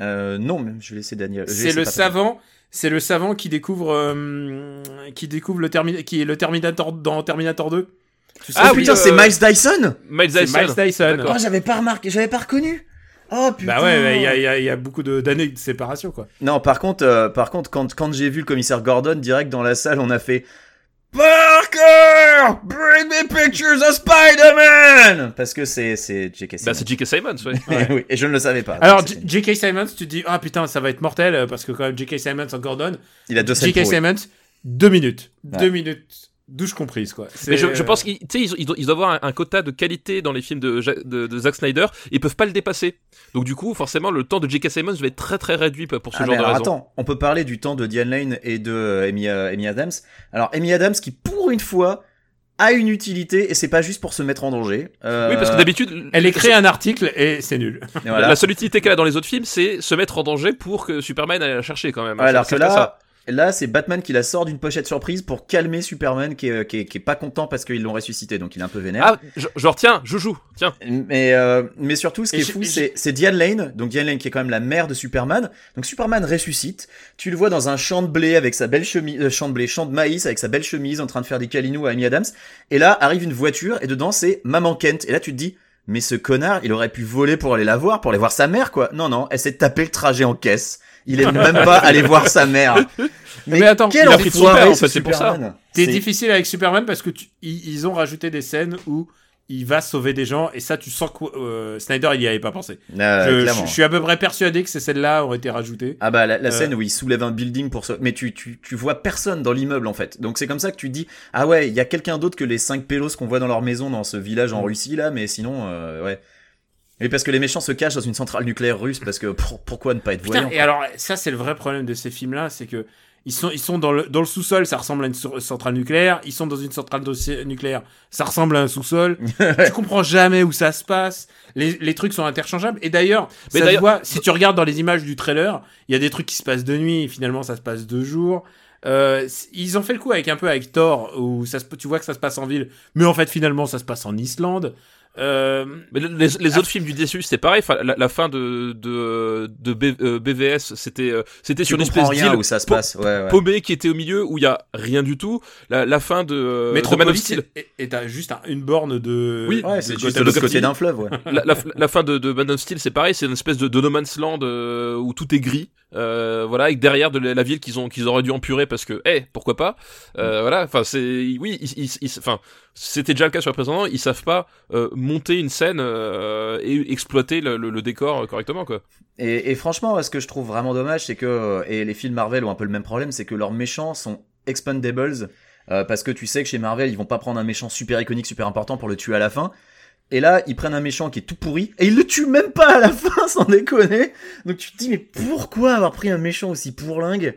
Euh, non, mais je vais laisser Daniel. C'est le savant. C'est le savant qui découvre euh, qui découvre le termi qui est le Terminator dans Terminator 2. Tu sais, Ah oui, putain, euh, c'est Miles Dyson. Miles Dyson. Miles Dyson. Oh, j'avais pas remarqué, j'avais pas reconnu. Oh putain. Bah ouais, il y a, y y beaucoup de- d'années de séparation quoi. Non, par contre, euh, par contre, quand, quand j'ai vu le commissaire Gordon direct dans la salle, on a fait Parker, bring me pictures of Spider-Man, parce que c'est c'est J.K. Bah Simmons. c'est J.K. Simmons, ouais. Ouais, oui, et je ne le savais pas. Alors J.K. Simmons, tu te dis ah putain ça va être mortel euh, parce que quand même J.K. Simmons en Gordon, il a deux J.K. Simmons deux minutes, Ouais. deux minutes douche comprise quoi. Mais je, je euh, pense qu'ils tu sais, ils, ils doivent avoir un, un quota de qualité dans les films de, Ja- de, de Zack Snyder, ils peuvent pas le dépasser. Donc du coup, forcément, le temps de J.K. Simmons va être très très réduit pour ce Ah, genre de raison. attends, on peut parler du temps de Diane Lane et de euh, Amy, euh, Amy Adams. Alors Amy Adams qui pour une fois a une utilité et c'est pas juste pour se mettre en danger. Euh, Oui, parce que d'habitude, elle écrit un article et c'est nul. et voilà. la seule utilité qu'elle a dans les autres films, c'est se mettre en danger pour que Superman aille la chercher quand même. Ouais, alors C'est que là, ça. Là, c'est Batman qui la sort d'une pochette surprise pour calmer Superman qui est, qui est, qui est pas content parce qu'ils l'ont ressuscité, donc il est un peu vénère. Ah, je- genre, tiens, joujou, tiens. Mais, euh, mais surtout, ce qui Et est fou, c'est, c'est Diane Lane. Donc Diane Lane qui est quand même la mère de Superman. Donc Superman ressuscite. Tu le vois dans un champ de blé avec sa belle chemise, euh, champ de blé, champ de maïs avec sa belle chemise en train de faire des câlinous à Amy Adams. Et là, arrive une voiture et dedans, c'est Maman Kent. Et là, tu te dis, mais ce connard, il aurait pu voler pour aller la voir, pour aller voir sa mère, quoi. Non, non, elle s'est tapé le traget en caisse. Il est même pas allé voir sa mère. Mais attends, quel il a pris de son enfoiré, père, en fait, c'est pour ça. T'es C'est- difficile avec Superman parce que tu- ils, ont rajouté des scènes où il va sauver des gens et ça tu sens que euh, Snyder il y avait pas pensé. Euh, je, clairement. je- je suis à peu près persuadé que ces scènes-là ont été rajoutées. Ah bah la, la Euh. scène où il soulève un building pour se... Mais tu, tu, tu vois personne dans l'immeuble en fait. Donc c'est comme ça que tu dis ah ouais il y a quelqu'un d'autre que les cinq pélos qu'on voit dans leur maison dans ce village en Mm. Russie là mais sinon euh, ouais. Et parce que les méchants se cachent dans une centrale nucléaire russe parce que pour- pourquoi ne pas être Putain, voyant et alors ça c'est le vrai problème de ces films-là, c'est que ils sont ils sont dans le dans le sous-sol, ça ressemble à une centrale nucléaire. Ils sont dans une centrale nucléaire, ça ressemble à un sous-sol. tu comprends jamais où ça se passe. Les, les trucs sont interchangeables. Et d'ailleurs, Mais ça se voit si tu regardes dans les images du trailer, il y a des trucs qui se passent de nuit. Et finalement, ça se passe de jour. Euh, ils ont fait le coup avec un peu avec Thor où ça se, tu vois que ça se passe en ville, mais en fait finalement ça se passe en Islande. Euh, Mais le- les, les autres films du DCU, c'était pareil. Enfin, la, la fin de de, de B- euh, BVS, c'était euh, c'était sur une espèce rien d'île où ça se passe ouais, ouais. paumée qui était au milieu où il y a rien du tout. La, la fin de, euh, de Man of Metropolis Steel, et- et t'as juste un- une borne de. Oui. Ouais, c'est juste de l'autre City. côté d'un fleuve ouais. la, la, la fin de, de Man of Steel, c'est pareil, c'est une espèce de, de No Man's Land euh, où tout est gris, euh, voilà, avec derrière de la, ville qu'ils ont qu'ils auraient dû empurer parce que, eh, pourquoi pas, euh, voilà, enfin c'est, oui, ils, ils- ils- enfin, c'était déjà le cas sur le précédent, ils savent pas euh, monter une scène euh, et exploiter le, décor correctement quoi. Et, et franchement, ce que je trouve vraiment dommage, c'est que et les films Marvel ont un peu le même problème, c'est que leurs méchants sont expandables euh, parce que tu sais que chez Marvel, ils vont pas prendre un méchant super iconique, super important pour le tuer à la fin. Et là, ils prennent un méchant qui est tout pourri et ils le tuent même pas à la fin, sans déconner. Donc tu te dis mais pourquoi avoir pris un méchant aussi pourlingue?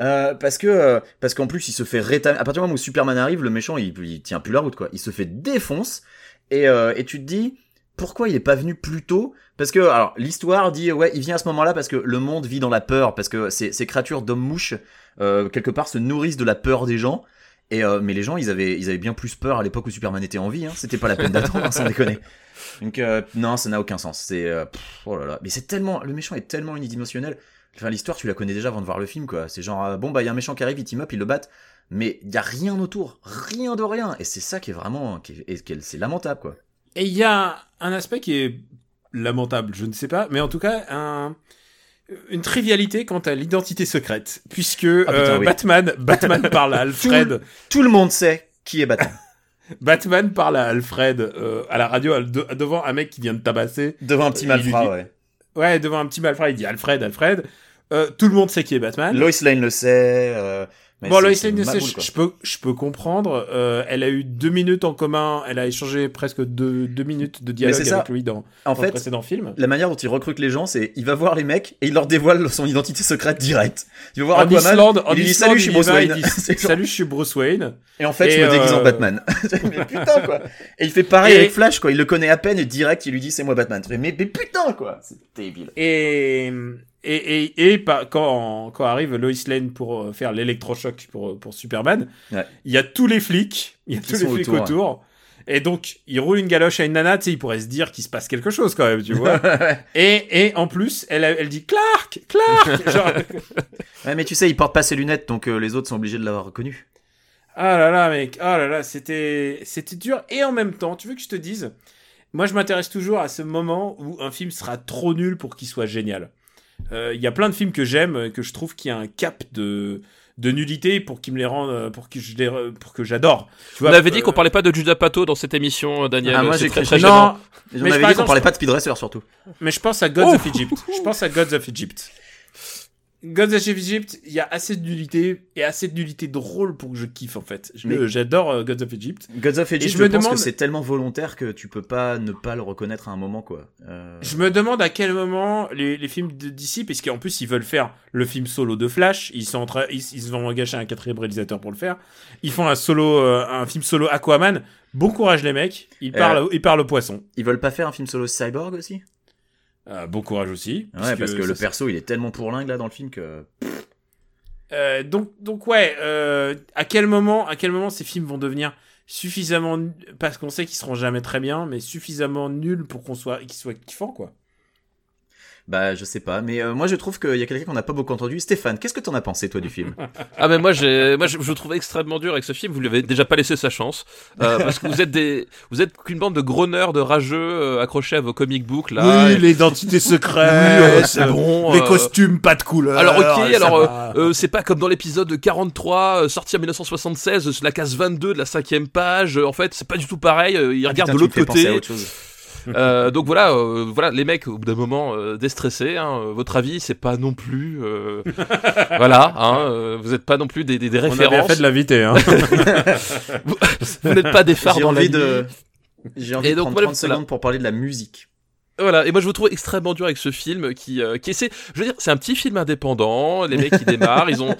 Euh, parce que euh, parce qu'en plus il se fait rétamer. À partir du moment où Superman arrive, le méchant il, il tient plus la route quoi. Il se fait défonce et euh, et tu te dis pourquoi il est pas venu plus tôt? Parce que alors l'histoire dit ouais il vient à ce moment-là parce que le monde vit dans la peur parce que ces, créatures d'hommes mouches quelque part se nourrissent de la peur des gens. Et mais les gens ils avaient ils avaient bien plus peur à l'époque où Superman était en vie. Hein. C'était pas la peine d'attendre hein, sans déconner. Donc non ça n'a aucun sens. C'est euh, oh là là mais c'est tellement le méchant est tellement unidimensionnel. Enfin l'histoire tu la connais déjà avant de voir le film quoi. C'est genre euh, bon bah il y a un méchant qui arrive il team up ils le battent mais il y a rien autour rien de rien et c'est ça qui est vraiment qui est- c'est lamentable quoi. Et il y a un aspect qui est lamentable, je ne sais pas, mais en tout cas, un, une trivialité quant à l'identité secrète, puisque putain, euh, oui. Batman, Batman parle à Alfred, Tout le monde sait qui est Batman. Batman parle à Alfred euh, à la radio à- de- devant un mec qui vient de tabasser, Devant un petit malfrat, ouais. Ouais, devant un petit malfrat, il dit Alfred, Alfred. Euh, tout le monde sait qui est Batman. Lois Lane le sait. euh, mais bon, Lois Lane, je, peux, je peux comprendre. Euh, elle a eu deux minutes en commun. Elle a échangé presque deux, deux minutes de dialogue avec lui dans, En dans le précédent film. la manière dont il recrute les gens, c'est il va voir les mecs et il leur dévoile son identité secrète direct. Il va voir En Aquaman, Islande, en il dit Islande, salut, je suis Bruce Wayne. dit, Salut, je suis Bruce Wayne. Et en fait, Et je me déguise en euh, Batman. mais putain quoi. Et il fait pareil Et- avec Flash quoi. Il le connaît à peine et direct il lui dit c'est moi Batman. Mais, mais putain quoi. C'est débile. Et, et, et, et quand, quand arrive Lois Lane pour euh, faire l'électrochoc pour, pour Superman, Ouais. il y a tous les flics, il y a Qui tous les flics autour, autour. Et donc, il roule une galoche à une nana, tu sais, il pourrait se dire qu'il se passe quelque chose quand même, tu vois. et, et en plus, elle, elle dit Clark, Clark Genre, Ouais, mais tu sais, il porte pas ses lunettes donc euh, les autres sont obligés de l'avoir reconnu. Ah là là, mec, ah là là, c'était, c'était dur. Et en même temps, tu veux que je te dise, moi je m'intéresse toujours à ce moment où un film sera trop nul pour qu'il soit génial. Euh, Il y a plein de films que j'aime, euh, que je trouve qu'il y a un cap de, de nullité pour qu'ils me les rendent, euh, pour que je les, pour que j'adore. Tu On vois, avait dit euh, qu'on parlait pas de Judas Pato dans cette émission, Daniel. Ah, moi, C'est j'ai très, cru- très non, Mais on avait dit qu'on parlait pas de Speed Racer surtout. Mais je pense à Gods of Egypt. Je pense à Gods of Egypt. Gods of Egypt, il y a assez de nullité et assez de nullité drôle pour que je kiffe en fait. J'adore euh, Gods of Egypt. Gods of Egypt, je je, me pense demande- que c'est tellement volontaire que tu peux pas ne pas le reconnaître à un moment quoi. Euh, Je me demande à quel moment les, les films de DC, parce qu'en plus ils veulent faire le film solo de Flash, ils sont en train, ils, ils vont engager un quatrième réalisateur pour le faire. Ils font un solo, euh, un film solo Aquaman. Bon courage les mecs. Ils parlent, ils parlent au poisson. Ils veulent pas faire un film solo Cyborg aussi? Euh, bon courage aussi. Ouais, parce que le perso il est tellement pourlingue là dans le film que. Euh, donc, donc ouais, euh, à quel moment, à quel moment ces films vont devenir suffisamment, parce qu'on sait qu'ils seront jamais très bien, mais suffisamment nuls pour qu'on soit, qu'ils soient kiffants, quoi. Bah, je sais pas, mais euh, moi je trouve qu'il y a quelqu'un qu'on n'a pas beaucoup entendu. Stéphane, qu'est-ce que t'en as pensé toi du film? Ah mais moi j'ai moi je, je le trouve extrêmement dur avec ce film. Vous lui avez déjà pas laissé sa chance euh, parce que vous êtes des vous êtes qu'une bande de gros nerds de rageux euh, accrochés à vos comic books là. oui, Et- l'identité Oui, secrète, ouais, c'est bon. les euh, costumes pas de couleur. Alors ok, alors euh, euh, c'est pas comme dans l'épisode 43 euh, sorti en 1976, euh, la case 22 de la cinquième page. euh, en fait, c'est pas du tout pareil. euh, ils regardent Putain, de l'autre fais penser à côté. Euh, donc voilà, euh, voilà, les mecs au bout d'un moment euh, déstressés. Hein, euh, votre avis, c'est pas non plus, euh, voilà, hein, euh, vous êtes pas non plus des, des, des On a bien références. fait de l'inviter, hein. Vous n'êtes pas des phares J'ai dans la de. J'ai envie Et de donc, prendre voilà, 30 voilà. secondes pour parler de la musique. Voilà, et moi je vous trouve extrêmement dur avec ce film qui, euh, qui essaie. Je veux dire, c'est un petit film indépendant. Les mecs ils démarrent, ils ont,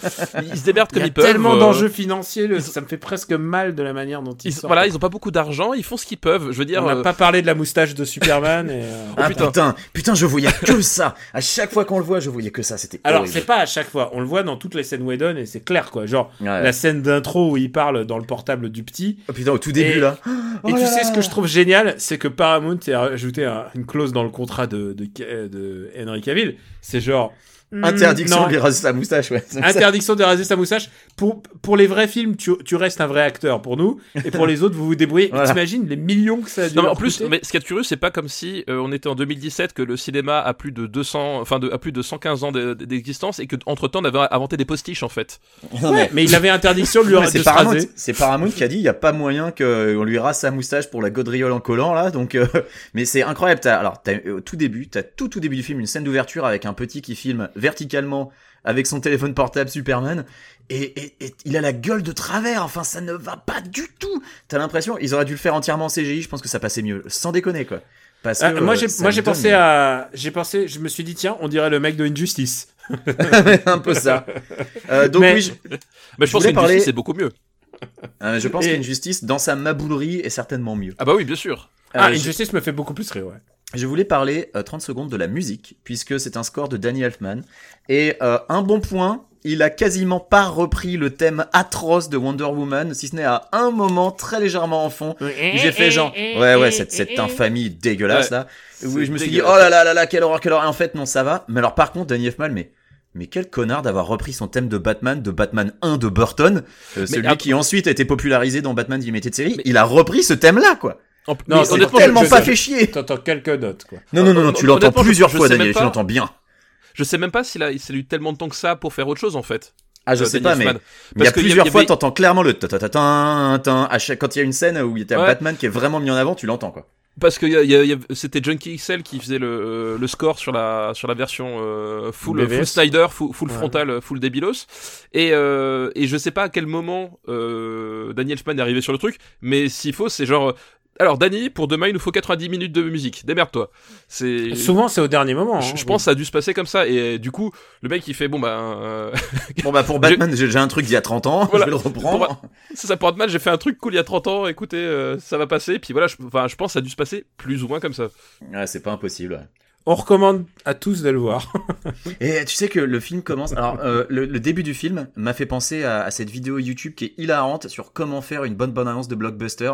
ils se démerdent Il comme y a ils peuvent. tellement euh, d'enjeux financiers, le- ça me fait presque mal de la manière dont ils, Ils, sortent. voilà, ils ont pas beaucoup d'argent, ils font ce qu'ils peuvent. Je veux dire, On n'a euh, pas parlé de la moustache de Superman. Et, euh, ah putain. putain. putain, je voyais que ça. À chaque fois qu'on le voit, je voyais que ça. C'était Alors, c'est pas à chaque fois. On le voit dans toutes les scènes Whedon et c'est clair, quoi. Genre, Ouais. la scène d'intro où il parle dans le portable du petit. Oh, putain, au tout début Et- là. Et Oh tu là sais là. ce que je trouve génial, c'est que Paramount a ajouté un- une clause dans le contrat de, de, de Henry Cavill. C'est genre. Hmm, Interdiction non, de lui raser sa moustache, ouais. Interdiction de raser sa moustache. Pour, pour les vrais films, tu, tu restes un vrai acteur pour nous. Et pour les autres, vous vous débrouillez. Voilà. T'imagines les millions que ça a dû Non mais en plus, coûter mais ce qui est curieux, c'est pas comme si euh, on était en 2017 que le cinéma a plus de 200, enfin de, a plus de 115 ans de- d'existence et que entre temps on avait inventé des postiches en fait. Non, Ouais, mais il avait interdiction de lui Non, mais de c'est Paramount, raser. c'est Paramount qui a dit il y a pas moyen qu'on lui rase sa moustache pour la gaudriole en collant là donc euh, mais c'est incroyable alors au tout début t'as tout tout début du film une scène d'ouverture avec un petit qui filme verticalement avec son téléphone portable Superman et, et, et il a la gueule de travers enfin ça ne va pas du tout. T'as l'impression ils auraient dû le faire entièrement en CGI je pense que ça passait mieux. Sans déconner quoi. Parce que Ah, moi euh, j'ai ça moi me j'ai pensé à j'ai pensé je me suis dit tiens on dirait le mec de Injustice. Un peu ça. Euh, donc Mais- oui je, Mais je Je pense que parler- c'est beaucoup mieux. euh, je pense Et- qu'Injustice dans sa maboulerie est certainement mieux. Ah bah oui, bien sûr. ah Euh, je- Injustice me fait beaucoup plus rire ouais Je voulais parler euh, 30 secondes de la musique, puisque c'est un score de Danny Elfman. Et euh, un bon point, il a quasiment pas repris le thème atroce de Wonder Woman, si ce n'est à un moment très légèrement en fond. où J'ai fait genre, ouais, ouais, cette, cette infamie dégueulasse Ouais. là. Où je me suis dit, oh là là là là, quelle horreur, quelle horreur. Et en fait, non, ça va. Mais alors, par contre, Danny Elfman, mais. Mais quel connard d'avoir repris son thème de Batman, de Batman 1 de Burton, euh, celui qui ensuite a été popularisé dans Batman Limited Series. Il a repris ce thème-là, quoi. En- Non, On tellement pas fait chier. t'entends quelques notes quoi Non, non, non, non, tu l'entends plusieurs je fois, Daniel, tu l'entends bien. je sais même pas s'il a, s'il a eu tellement de temps que ça pour faire autre chose en fait. Ah, je euh, sais pas, mais il y a y plusieurs avait- fois, t'entends clairement le ta ta ta ta ta à chaque quand il y a une scène où il y a Ouais. Batman qui est vraiment mis en avant, tu l'entends quoi. Parce que y a- y a- y a- c'était Junkie XL qui faisait le, le score sur la sur la version euh, full full Snyder, full, full Ouais. frontal, full débilos. Et euh, et je sais pas à quel moment euh, Daniel Elfman est arrivé sur le truc, mais s'il faut, c'est genre. Euh, Alors Danny, pour demain, il nous faut 90 minutes de musique. Démerde-toi. C'est. souvent c'est au dernier moment Je, hein. je pense que ça a dû se passer comme ça et du coup le mec il fait bon bah euh, Bon bah pour Batman, j'ai un truc d'il y a 30 ans, Voilà. je vais le reprendre. c'est ça pour Batman j'ai fait un truc cool il y a 30 ans écoutez euh, ça va passer puis voilà je, je pense que ça a dû se passer plus ou moins comme ça Ouais, c'est pas impossible. ouais. On recommande à tous de le voir Et tu sais que le film commence. Alors, euh, le, le début du film m'a fait penser à, à cette vidéo YouTube qui est hilarante sur comment faire une bonne bonne annonce de blockbuster.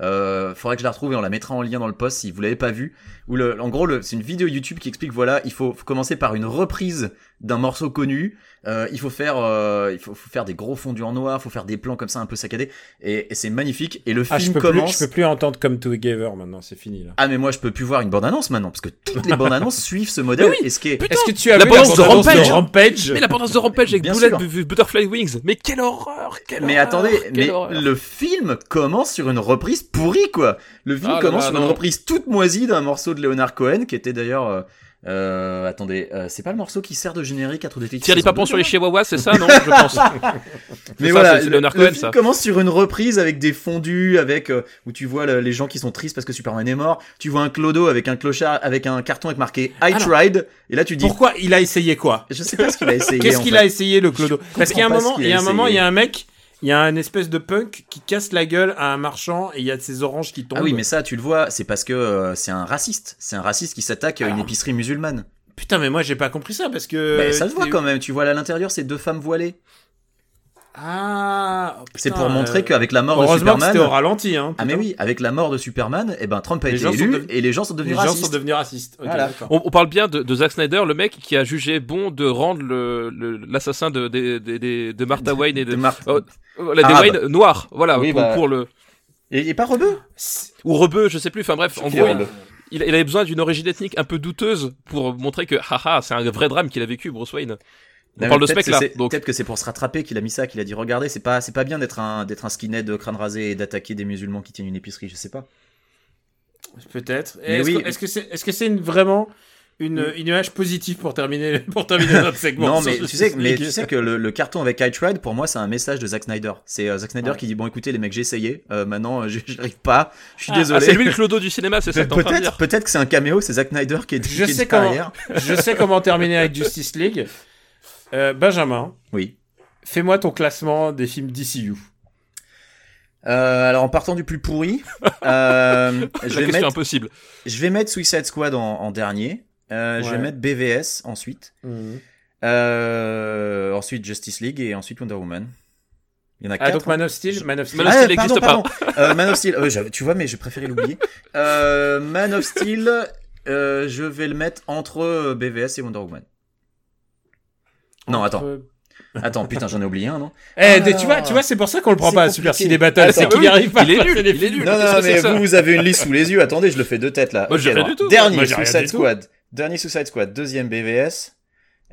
Euh, faudrait que je la retrouve et on la mettra en lien dans le post si vous l'avez pas vu. Où le, en gros, c'est une vidéo YouTube qui explique voilà, il faut commencer par une reprise d'un morceau connu. Euh, il faut faire, euh, il faut, faut faire des gros fondus en noir, faut faire des plans comme ça un peu saccadés. Et, et c'est magnifique. Et le ah je film peux plus commence. je peux plus entendre Come Together maintenant c'est fini là Ah mais moi je peux plus voir une bande annonce maintenant parce que toutes les bandes annonces suivent ce modèle Mais oui, et ce qui est est-ce que tu as La vu bande-annonce de bande-annonce Rampage Rampage mais la pendance de Rampage avec Bien Bullet Butterfly Wings mais quelle horreur quelle Mais horreur, attendez, quelle mais horreur. le film commence sur une reprise pourrie quoi. Le film Ah commence là, sur une reprise toute moisie d'un morceau de Leonard Cohen qui était d'ailleurs euh, attendez, euh, c'est pas le morceau qui sert de générique à True Detective Tire les papons sur les chihuahuas c'est ça non je pense Mais ça, voilà, c'est le, le film ça. commence sur une reprise avec des fondus, avec euh, où tu vois le- les gens qui sont tristes parce que Superman est mort. Tu vois un clodo avec un clochard, avec un carton avec marqué I Alors, tried. Et là tu dis, pourquoi il a essayé quoi? Je sais pas ce qu'il a essayé. Qu'est-ce qu'il a essayé le clodo? Parce qu'il y a un moment, il y a un moment, il y a un mec, il y a un espèce de punk qui casse la gueule à un marchand et il y a de ces oranges qui tombent. Ah oui, mais ça tu le vois, c'est parce que euh, c'est un raciste. C'est un raciste qui s'attaque à une Alors. épicerie musulmane. Putain, mais moi j'ai pas compris ça parce que. Mais ça se voit quand même. Tu vois là à l'intérieur, c'est deux femmes voilées. Ah. oh, C'est pour montrer euh, qu'avec la mort de Superman. c'était au ralenti, hein. Ah mais oui, avec la mort de Superman, eh ben Trump a Les été gens élu et les gens sont Les devenus gens racistes. sont devenus racistes. Voilà. On, on parle bien de, de Zack Snyder, le mec qui a jugé bon de rendre le- le- l'assassin de, de, de, de, de Martha Wayne et de, De Mar- Oh, la Arabe. Wayne noir, voilà, Oui, pour, bah. pour le Et, et pas rebeu? ou rebeu, je sais plus. Enfin bref, en gros, il, il avait besoin d'une origine ethnique un peu douteuse pour montrer que haha, c'est un vrai drame qu'il a vécu, Bruce Wayne. On Non, parle de ce peut-être que c'est- donc Peut-être que c'est pour se rattraper qu'il a mis ça, qu'il a dit regardez, c'est pas c'est pas bien d'être un d'être un skinhead de crâne rasé et d'attaquer des musulmans qui tiennent une épicerie, je sais pas. Peut-être. Est-ce oui. que- est-ce que c'est est-ce que c'est une- vraiment une, une image positive pour terminer pour terminer notre segment non, mais ce tu sais, mais tu sais que le, le carton avec Kite Ride, pour moi, c'est un message de Zack Snyder. C'est euh, Zack Snyder Ouais. qui dit bon, écoutez les mecs, j'ai essayé, euh, maintenant euh, j'arrive pas, je suis Ah, désolé. Ah, c'est lui le clodo du cinéma, c'est ça Peut-être, peut-être que c'est un caméo, c'est Zack Snyder qui est, Je qui sais comment- derrière. Je sais comment terminer avec Justice League. Euh, Benjamin, Oui. fais-moi ton classement des films DCU. Euh, alors en partant du plus pourri, euh, je, La vais question mettre, impossible. je vais mettre Suicide Squad en, en dernier. Euh, Je vais mettre BVS ensuite. Euh, ensuite Justice League et ensuite Wonder Woman. Il y en a Ah, quatre. donc Man of Steel, Man of Steel. Man of Ah, Steel pardon, n'existe pas. Euh, Man of Steel, euh, tu vois, mais j'ai préféré l'oublier. Euh, Man of Steel, euh, je vais le mettre entre BVS et Wonder Woman. Non, attends, attends, putain, j'en ai oublié un, non Eh, Ah. tu vois, tu vois, c'est pour ça qu'on le prend pas à Super. Ciné Battle, c'est qu'il oui, arrive pas il est nul, les il est nul. Non, non, c'est mais vous, vous avez une liste sous les yeux. Attendez, je le fais de tête là. Moi, j'ai Ok, rien non. du tout. Dernier Moi, j'ai Suicide. Squad. Dernier Suicide Squad. Deuxième BVS.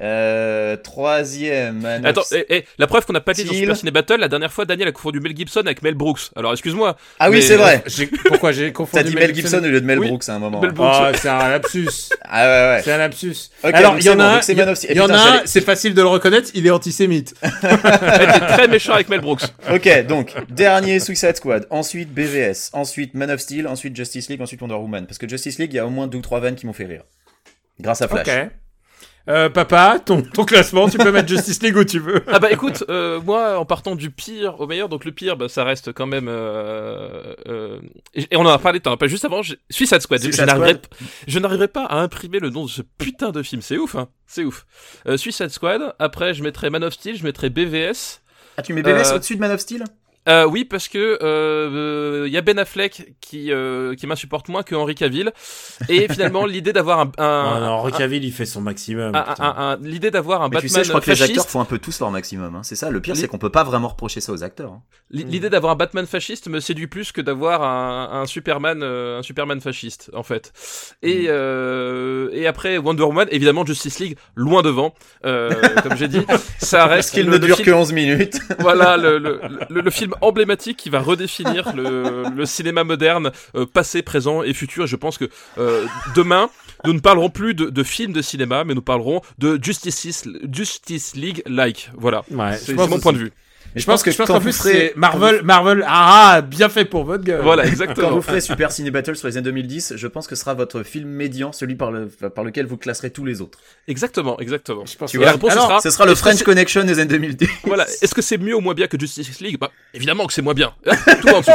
Euh, troisième. Attends, eh, eh, la preuve qu'on n'a pas dit dans. Super Ciné Battle, la dernière fois, Daniel a confondu Mel Gibson avec Mel Brooks. Alors, excuse-moi. Ah oui, mais- c'est vrai. J'ai- Pourquoi j'ai T'as confondu dit Mel Gibson au lieu de Mel Oui. Brooks à un moment. Mel Brooks. Oh, c'est un lapsus. Ah ouais, ouais. C'est un lapsus. Alors, donc il y en a un, donc c'est il y, en a c'est facile de le reconnaître, il est antisémite. Était très méchant avec Mel Brooks. Ok, donc dernier Suicide Squad, ensuite BVS, ensuite Man of Steel, ensuite Justice League, ensuite Wonder Woman. Parce que Justice League, il y a au moins deux ou trois vannes qui m'ont fait rire. Grâce à Flash. Ok. Euh, papa, ton, ton classement, tu peux mettre Justice League où tu veux. Ah bah écoute, euh, moi en partant du pire au meilleur, donc le pire, bah, ça reste quand même. Euh, euh, et et on en a parlé tant, pas juste avant. Suicide Squad. Je- Suicide je n'arriverai, Squad. je n'arriverai pas à imprimer le nom de ce putain de film. C'est ouf, hein. C'est ouf. Euh, Suicide Squad. Après, je mettrai Man of Steel, je mettrai BVS. Ah, tu mets BVS Euh, au-dessus de Man of Steel? Euh, oui, parce que euh, il y a Ben Affleck qui euh, qui m'insupporte moins que Henry Cavill. Et finalement, l'idée d'avoir un, un, Ah non, Henry Cavill, il fait son maximum. un- l'idée d'avoir un Mais Batman tu sais, je crois que les acteurs font un peu tous leur maximum. hein. C'est ça, le pire, c'est qu'on peut pas vraiment reprocher ça aux acteurs. hein. L- L'idée d'avoir un Batman fasciste me séduit plus que d'avoir un, un Superman, euh, un Superman fasciste, en fait. Et euh, et après Wonder Woman, évidemment Justice League, loin devant. Euh, comme j'ai dit, ça Parce reste qu'il le- ne dure film- que 11 minutes. Voilà le, le, le, le film emblématique qui va redéfinir le, le cinéma moderne, euh, passé, présent et futur. Et je pense que euh, demain, nous ne parlerons plus de, de films de cinéma, mais nous parlerons de Justice, Justice League like. Voilà. Ouais, C'est mon point de vue. Mais Je pense que je pense quand qu'en vous plus ferez- c'est Marvel, Marvel, ah, ah, bien fait pour votre gueule. Voilà, Quand exactement. vous ferez Super Ciné Battle sur les années 2010, je pense que ce sera votre film médian, celui par, le, par lequel vous classerez tous les autres. Exactement, exactement. Je pense Tu que- la réponse Alors, sera Ce sera le French Connection des années 2010. Voilà. Est-ce que c'est mieux ou moins bien que Justice League? Bah, évidemment que c'est moins bien. Tout en dessous.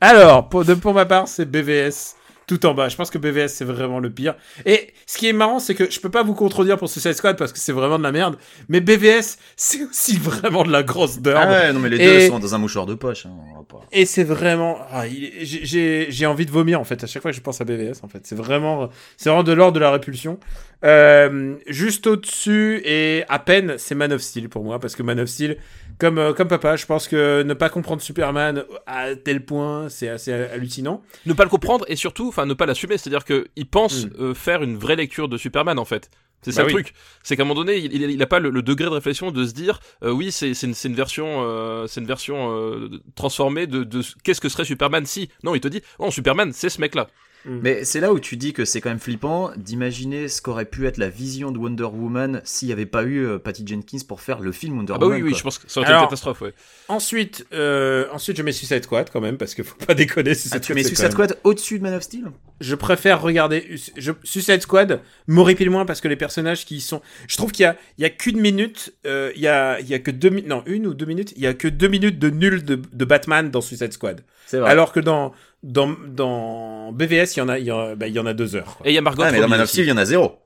Alors, pour, de, pour ma part, c'est BVS tout en bas. Je pense que BVS, c'est vraiment le pire. Et ce qui est marrant, c'est que je peux pas vous contredire pour Suicide Squad parce que c'est vraiment de la merde. Mais BVS, c'est aussi vraiment de la grosse beurre. Ah ouais, non mais les Et- deux sont dans un mouchoir de poche. hein, on va pas- Et c'est vraiment, ah, il j'ai envie de vomir en fait à chaque fois que je pense à BVS en fait. C'est vraiment, c'est vraiment de l'ordre de la répulsion. Euh, juste au-dessus et à peine, c'est Man of Steel pour moi parce que Man of Steel, comme euh, comme papa, je pense que ne pas comprendre Superman à tel point, c'est assez hallucinant. ne pas le comprendre et surtout, enfin, ne pas l'assumer. C'est-à-dire que il pense Mm. euh, faire une vraie lecture de Superman en fait. C'est Bah ça oui. le truc. C'est qu'à un moment donné, il, il, il a pas le, le degré de réflexion de se dire, euh, oui, c'est une, une version, euh, c'est une version euh, transformée de, de qu'est-ce que serait Superman si? Non, il te dit, oh, Superman, c'est ce mec-là. Mais c'est là où tu dis que c'est quand même flippant d'imaginer ce qu'aurait pu être la vision de Wonder Woman s'il n'y avait pas eu euh, Patty Jenkins pour faire le film Wonder Ah bah Woman. oui, oui, quoi. je pense que ça aurait été une catastrophe. Ouais. Ensuite, euh, ensuite je mets Suicide Squad quand même parce qu'il faut pas déconner. Suicide Ah, tu mets c'est Suicide Squad au-dessus de Man of Steel? Je préfère regarder je, Suicide Squad m'horripile moins parce que les personnages qui y sont je trouve qu'il y a il y a qu'une minute euh, il y a il y a que deux minutes non une ou deux minutes il y a que deux minutes de nul de, de Batman dans Suicide Squad vrai. alors que dans dans dans BVS il y en a il y en a, bah, il y en a deux heures quoi. Et il y a Margot ah, mais dans Man of. Steel, il y en a zéro.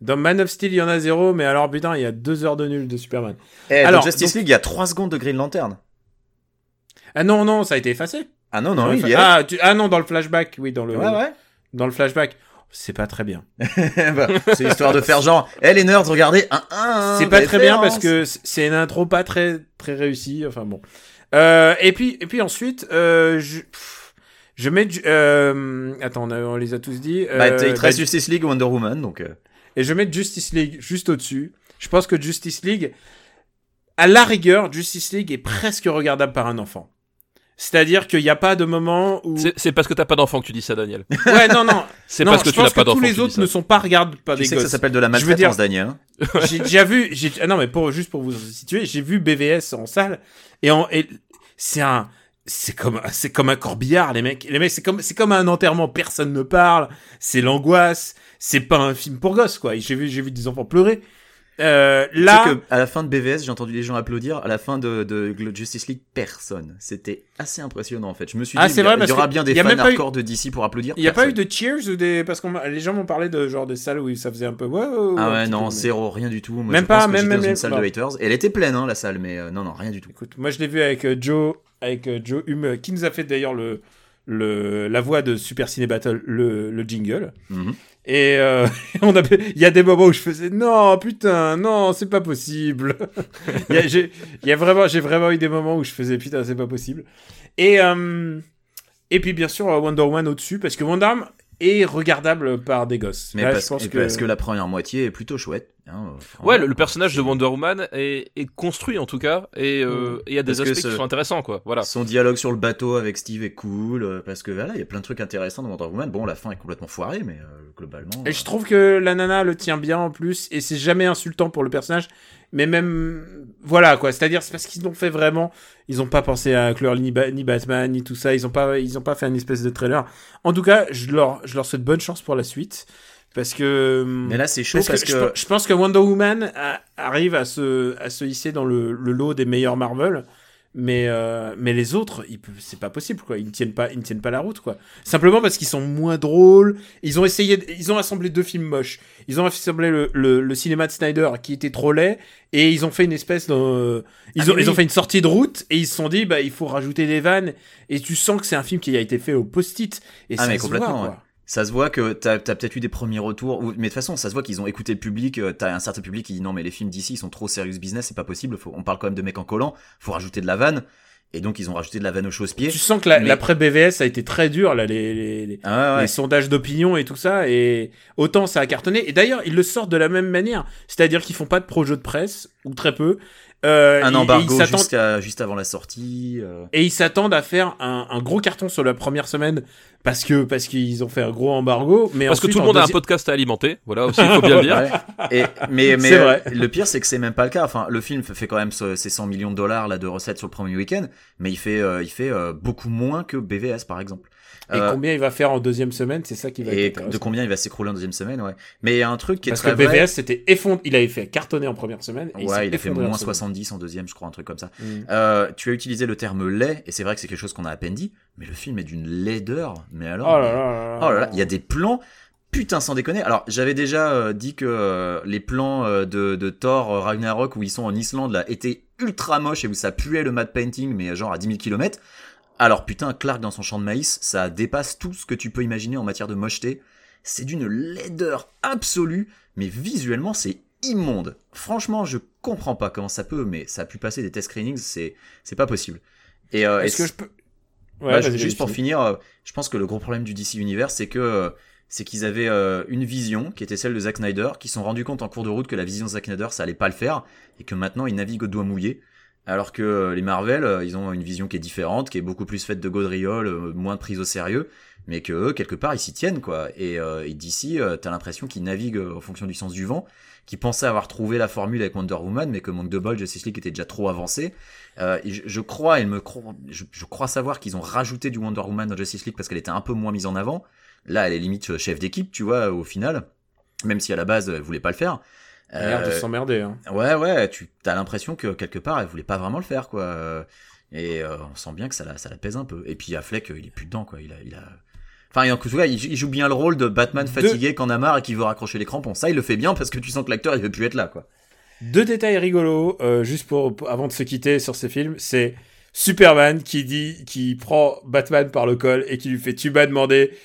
Dans Man of Steel, il y en a zéro, mais alors putain, il y a deux heures de nul de Superman. Eh, Alors, dans Justice donc- League, il y a 3 secondes de Green Lantern. Ah non, non, ça a été effacé. Ah non, non, Dans le il y est. ah, tu- ah non, dans le flashback, oui, dans le, Ouais, ouais. dans le flashback. C'est pas très bien. Bah, c'est histoire de faire genre, eh les nerds, regardez, un, un, c'est pas très bien parce que c'est une intro pas très très réussie. Enfin bon. Euh, et puis et puis ensuite, euh, je pff, je mets du- euh, attends, on, a- on les a tous dit. Bah, Euh, il te reste bah, Justice League Wonder Woman, donc. euh, et je mets Justice League juste au-dessus. Je pense que Justice League, à la rigueur, Justice League est presque regardable par un enfant. C'est-à-dire qu'il n'y a pas de moment où. C'est- parce que t'as pas d'enfant que tu dis ça, Daniel. Ouais, non, non. C'est parce que tu n'as pense pas d'enfant. tous les autres ne sont pas regardables par Tu des sais que ça s'appelle de la Je veux dire- maltraitance, Daniel. hein. j'ai déjà vu, j'ai, ah non mais pour juste pour vous situer, j'ai vu BVS en salle et en et c'est un c'est comme c'est comme un corbillard les mecs les mecs c'est comme c'est comme un enterrement personne ne parle c'est l'angoisse c'est pas un film pour gosses quoi j'ai vu j'ai vu des enfants pleurer euh, là que à la fin de BVS, j'ai entendu les gens applaudir. À la fin de, de Justice League, personne. C'était assez impressionnant en fait. Je me suis Ah, dit, c'est il y a- vrai, il parce y aura que bien des y a fans même pas eu- hardcore de DC pour applaudir. il y a pas eu de cheers ou des parce m'a- les gens m'ont parlé de genre des salles où ça faisait un peu wow, Ah ouais, non, peu, mais- zéro, rien du tout. Moi, Même je pas, pense que même- dans même- une salle non. de haters. Et elle était pleine, hein, la salle, mais euh, non, non, rien du tout. Écoute, moi je l'ai vu avec euh, Joe, avec euh, Joe Hume, qui nous a fait d'ailleurs le, le, la voix de Super Ciné Battle, le, le jingle. Mhm. Et euh, on a, il y a des moments où je faisais non, putain, non, c'est pas possible. Il y j'ai, vraiment, j'ai vraiment eu des moments où je faisais putain, c'est pas possible. Et euh, et puis bien sûr euh, Wonder Woman au-dessus parce que Wonder Est regardable par des gosses. Mais Là, parce, je pense et que, parce que la première moitié est plutôt chouette. hein, Ouais, le, personnage de Wonder Woman est, est construit en tout cas, et euh, et il y a des Parce aspects ce- qui sont intéressants, quoi. Voilà. Son dialogue sur le bateau avec Steve est cool, euh, parce que voilà, il y a plein de trucs intéressants dans Wonder Woman. Bon, la fin est complètement foirée, mais euh, globalement. Et je trouve que la nana le tient bien en plus, et c'est jamais insultant pour le personnage, mais même, voilà quoi, c'est-à-dire c'est parce qu'ils l'ont fait vraiment, ils ont pas pensé à inclure ni, Ba- ni Batman, ni tout ça, ils ont pas, ils ont pas fait une espèce de trailer. En tout cas, je leur, je leur souhaite bonne chance pour la suite, parce que... Mais là, c'est chaud parce parce, que, que. je, pe- je pense que Wonder Woman a- arrive à se, à se hisser dans le, le lot des meilleurs Marvel, mais, euh, mais les autres, c'est pas possible quoi. Ils ne tiennent pas, ils ne tiennent pas la route quoi. Simplement parce qu'ils sont moins drôles. Ils ont essayé, ils ont assemblé deux films moches. Ils ont assemblé le, le, le cinéma de Snyder qui était trop laid et ils ont fait une espèce de, ils Ah, ont, mais ils ont fait une sortie de route et ils se sont dit bah il faut rajouter des vannes et tu sens que c'est un film qui a été fait au post-it et Ah, ça mais se complètement, ouais. Ça se voit que t'as as, peut-être eu des premiers retours, ou- mais de toute façon, ça se voit qu'ils ont écouté le public. euh, T'as un certain public qui dit non, mais les films d'ici ils sont trop serious business, c'est pas possible. Faut, on parle quand même de mecs en collant, faut rajouter de la vanne. Et donc ils ont rajouté de la vanne au chausse-pied. Tu sens que la- Mais- l'après BVS a été très dur là les, les, les- Ah ouais, les sondages d'opinion et tout ça, et autant ça a cartonné. Et d'ailleurs, ils le sortent de la même manière, c'est-à-dire qu'ils font pas de projet de presse ou très peu. Euh, un et- et embargo jusqu'à juste avant la sortie. euh. et ils s'attendent à faire un, un gros carton sur la première semaine parce que parce qu'ils ont fait un gros embargo. Mais Parce que tout le monde a un podcast à alimenter, voilà aussi, il faut bien le dire. Ouais. Et, mais mais euh, le pire c'est que c'est même pas le cas. Enfin, le film fait quand même ce- ses 100 millions de dollars là de recettes sur le premier week-end, mais il fait euh, il fait euh, beaucoup moins que BVS par exemple. Et Euh, combien il va faire en deuxième semaine, c'est ça qui va et être de combien il va s'écrouler en deuxième semaine, ouais. Mais il y a un truc qui est Parce que très. BVS c'était effondré, il avait fait cartonner en première semaine. Et Ouais, s'est il a fait moins seconde. 70 en deuxième, je crois, un truc comme ça. Mm. Euh, tu as utilisé le terme lait, et c'est vrai que c'est quelque chose qu'on a à peine dit, mais le film est d'une laideur. Mais alors, Oh là là là là. oh là là, il y a des plans, putain, sans déconner. Alors, j'avais déjà euh, dit que euh, les plans euh, de, de Thor Ragnarok où ils sont en Islande là étaient ultra moches et où ça puait le matte painting, mais genre à 10 000 km. Alors putain, Clark dans son champ de maïs, ça dépasse tout ce que tu peux imaginer en matière de mocheté. C'est d'une laideur absolue, mais visuellement c'est immonde. Franchement, je comprends pas comment ça peut, mais ça a pu passer des test screenings, c'est c'est pas possible. Et, euh, Est-ce que je peux Ouais, juste pour finir, euh, je pense que le gros problème du DC Universe, c'est que euh, c'est qu'ils avaient euh, une vision qui était celle de Zack Snyder, qui sont rendus compte en cours de route que la vision de Zack Snyder, ça allait pas le faire, et que maintenant ils naviguent au doigt mouillé. Alors que euh, les Marvel, euh, ils ont une vision qui est différente, qui est beaucoup plus faite de gaudrioles, euh, moins prise au sérieux, mais que quelque part, ils s'y tiennent, quoi. Et, euh, et euh, t'as l'impression qu'ils naviguent en fonction du sens du vent, qui pensaient avoir trouvé la formule avec Wonder Woman, mais que manque de bol, Justice League était déjà trop avancé. Euh, je, je crois, me je, je crois savoir qu'ils ont rajouté du Wonder Woman dans Justice League parce qu'elle était un peu moins mise en avant. Là, elle est limite chef d'équipe, tu vois, au final. Même si à la base, elle voulait pas le faire. Elle a l'air de Euh, s'emmerder. Hein. Ouais, ouais, tu as l'impression que quelque part, elle voulait pas vraiment le faire, quoi. Et euh, on sent bien que ça la, ça la pèse un peu. Et puis Affleck, euh, il est plus dedans, quoi. Il a, il a... Enfin, en tout cas, il, joue bien le rôle de Batman fatigué qu'en a marre et qui veut raccrocher les crampons. Ça, il le fait bien parce que tu sens que l'acteur, il veut plus être là, quoi. Deux détails rigolos, euh, juste pour, pour- avant de se quitter sur ces films, c'est Superman qui dit, qui prend Batman par le col et qui lui fait, tu m'as demandé,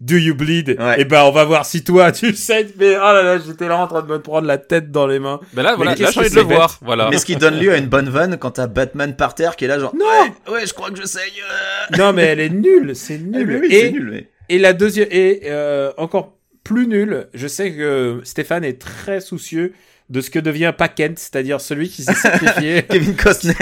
do you bleed? Ouais. Et ben, on va voir si toi, tu le sais, mais oh là là, j'étais là en train de me prendre la tête dans les mains. Ben là, voilà, qu'est-ce là, j'ai envie de le voir. Voilà. Mais ce qui donne lieu à une bonne vanne quand t'as Batman par terre qui est là, genre, Non! ouais, ouais, je crois que je sais. euh. Non, mais elle est nulle, c'est Eh, nul. oui, et, c'est nul, mais. et la deuxième, et, euh, encore plus nul, je sais que Stéphane est très soucieux de ce que devient Paquette, c'est-à-dire celui qui s'est sacrifié, Kevin Costner.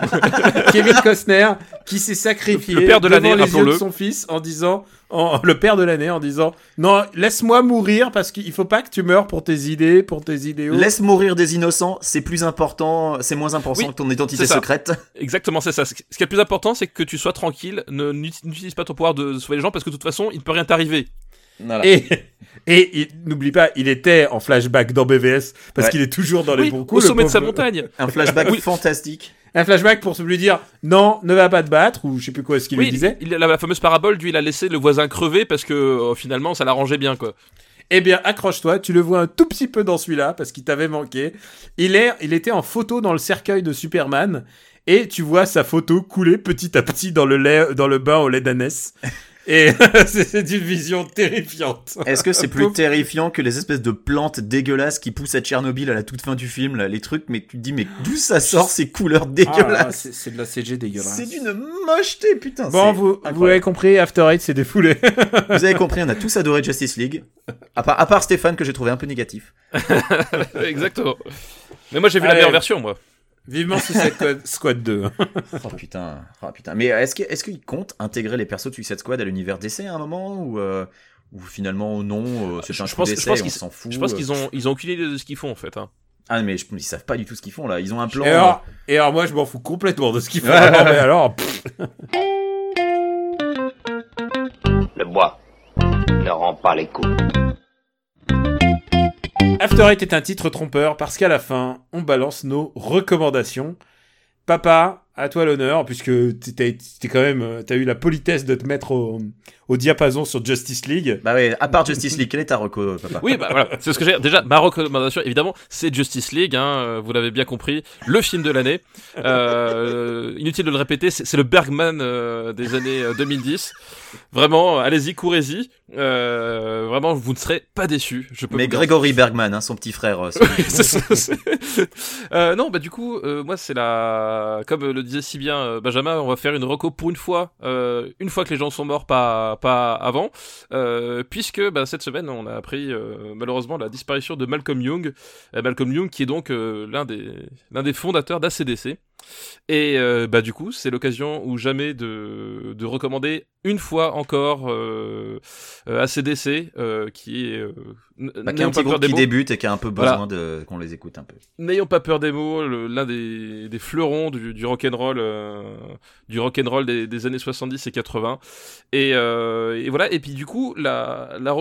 Kevin Costner, qui s'est sacrifié Le père de devant les yeux de son fils en disant, en, le père de l'année en disant, non, laisse-moi mourir parce qu'il faut pas que tu meurs pour tes idées, pour tes idéaux. Laisse mourir des innocents, c'est plus important, c'est moins important Oui, que ton identité secrète. Exactement, c'est ça. Ce qui est le plus important, c'est que tu sois tranquille. N'utilise pas ton pouvoir de sauver les gens parce que de toute façon, il ne peut rien t'arriver. Voilà. Et, et il- n'oublie pas, il était en flashback dans BVS parce Ouais. qu'il est toujours dans les Oui, bons au coups. le sommet de sa montagne. Un flashback Oui. fantastique. Un flashback pour se lui dire non, ne va pas te battre ou je sais plus quoi ce qu'il Oui, lui disait. il, il- la, la fameuse parabole, lui, il a laissé le voisin crever parce que euh, finalement, ça l'arrangeait bien, quoi. Eh bien, accroche-toi, tu le vois un tout petit peu dans celui-là parce qu'il t'avait manqué. Il est, il était en photo dans le cercueil de Superman et tu vois sa photo couler petit à petit dans le lait, dans le bain au lait d'ânesse. Et c'est une vision terrifiante. Est-ce que c'est plus terrifiant que les espèces de plantes dégueulasses qui poussent à Tchernobyl à la toute fin du film, là, les trucs, mais tu te dis, mais d'où ça sort ces couleurs Ah dégueulasses? c'est c'est de la CG dégueulasse. C'est d'une mocheté, putain. Bon, vous, vous avez compris, After Eight c'est défoulé. Vous avez compris, on a tous adoré Justice League. À part, à part Stéphane, que j'ai trouvé un peu négatif. Exactement. Mais moi, j'ai vu la meilleure version, moi. Vivement Suicide Squad- Squad 2. Oh putain, oh putain. Mais est-ce que- est-ce qu'il compte intégrer les persos de Suicide Squad à l'univers DC à un moment ou, euh, ou finalement non, euh, c'est Je- un je coup d'essai, pense on qu'ils- s'en fout. Je pense euh. qu'ils ont, ils ont aucune idée de ce qu'ils font, en fait. Hein. Ah mais je- ils savent pas du tout ce qu'ils font là. Ils ont un plan. Et alors, et alors moi je m'en fous complètement de ce qu'il fait. Ouais. vraiment, mais alors, pff, Le bois ne rend pas les coups. After Eight est un titre trompeur parce qu'à la fin, on balance nos recommandations. Papa, à toi l'honneur, puisque t'es quand même, euh, t'as eu la politesse de te mettre au, au diapason sur Justice League. Bah ouais, à part Justice League, quel est ta reco, papa? Oui, bah voilà, c'est ce que j'ai. Déjà, ma recommandation, évidemment, c'est Justice League. Hein, euh, vous l'avez bien compris, le film de l'année. Euh, inutile de le répéter, c'est le Bergman euh, des années euh, 2010. Vraiment, allez-y, courez-y. Euh, vraiment, vous ne serez pas déçus. Je peux Mais vous Gregory Bergman, hein, son petit frère. euh, Euh, non, bah du coup, euh, moi c'est la, comme le disait si bien Benjamin, on va faire une reco pour une fois, une fois que les gens sont morts, pas pas avant, puisque bah, cette semaine on a appris malheureusement la disparition de Malcolm Young, Malcolm Young qui est donc l'un des l'un des fondateurs d'ACDC. Et euh, bah du coup, c'est l'occasion ou jamais de, de recommander une fois encore euh, euh, ACDC, euh, qui est euh, Bah, qui est un petit groupe qui débute et qui a un peu Voilà. besoin de qu'on les écoute un peu. N'ayons pas peur des mots, l'un des, des fleurons du, du rock'n'roll, euh, du rock'n'roll des, des années 70 et 80. Et, euh, et voilà. Et puis du coup, la, la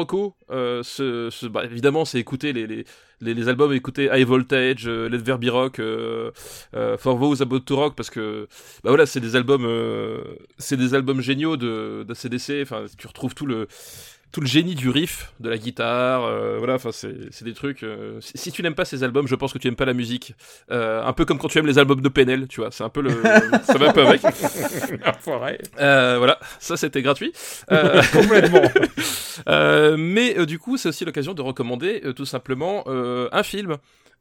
euh, bah, évidemment, c'est écouter les, les, les, les albums, écouter High Voltage, euh, Let There Rock, euh, euh, For Those About to Rock, parce que bah voilà, c'est des albums, euh, c'est des albums géniaux de d'ACDC. Enfin, tu retrouves tout le tout le génie du riff, de la guitare, euh, voilà, enfin c'est des trucs. euh, si, si tu n'aimes pas ces albums, je pense que tu aimes pas la musique. Euh, un peu comme quand tu aimes les albums de PNL, tu vois, c'est un peu le, ça va un peu avec. Enfoiré. Euh, voilà, ça c'était gratuit. Euh, Complètement. euh, mais euh, du coup, c'est aussi l'occasion de recommander euh, tout simplement euh, un film,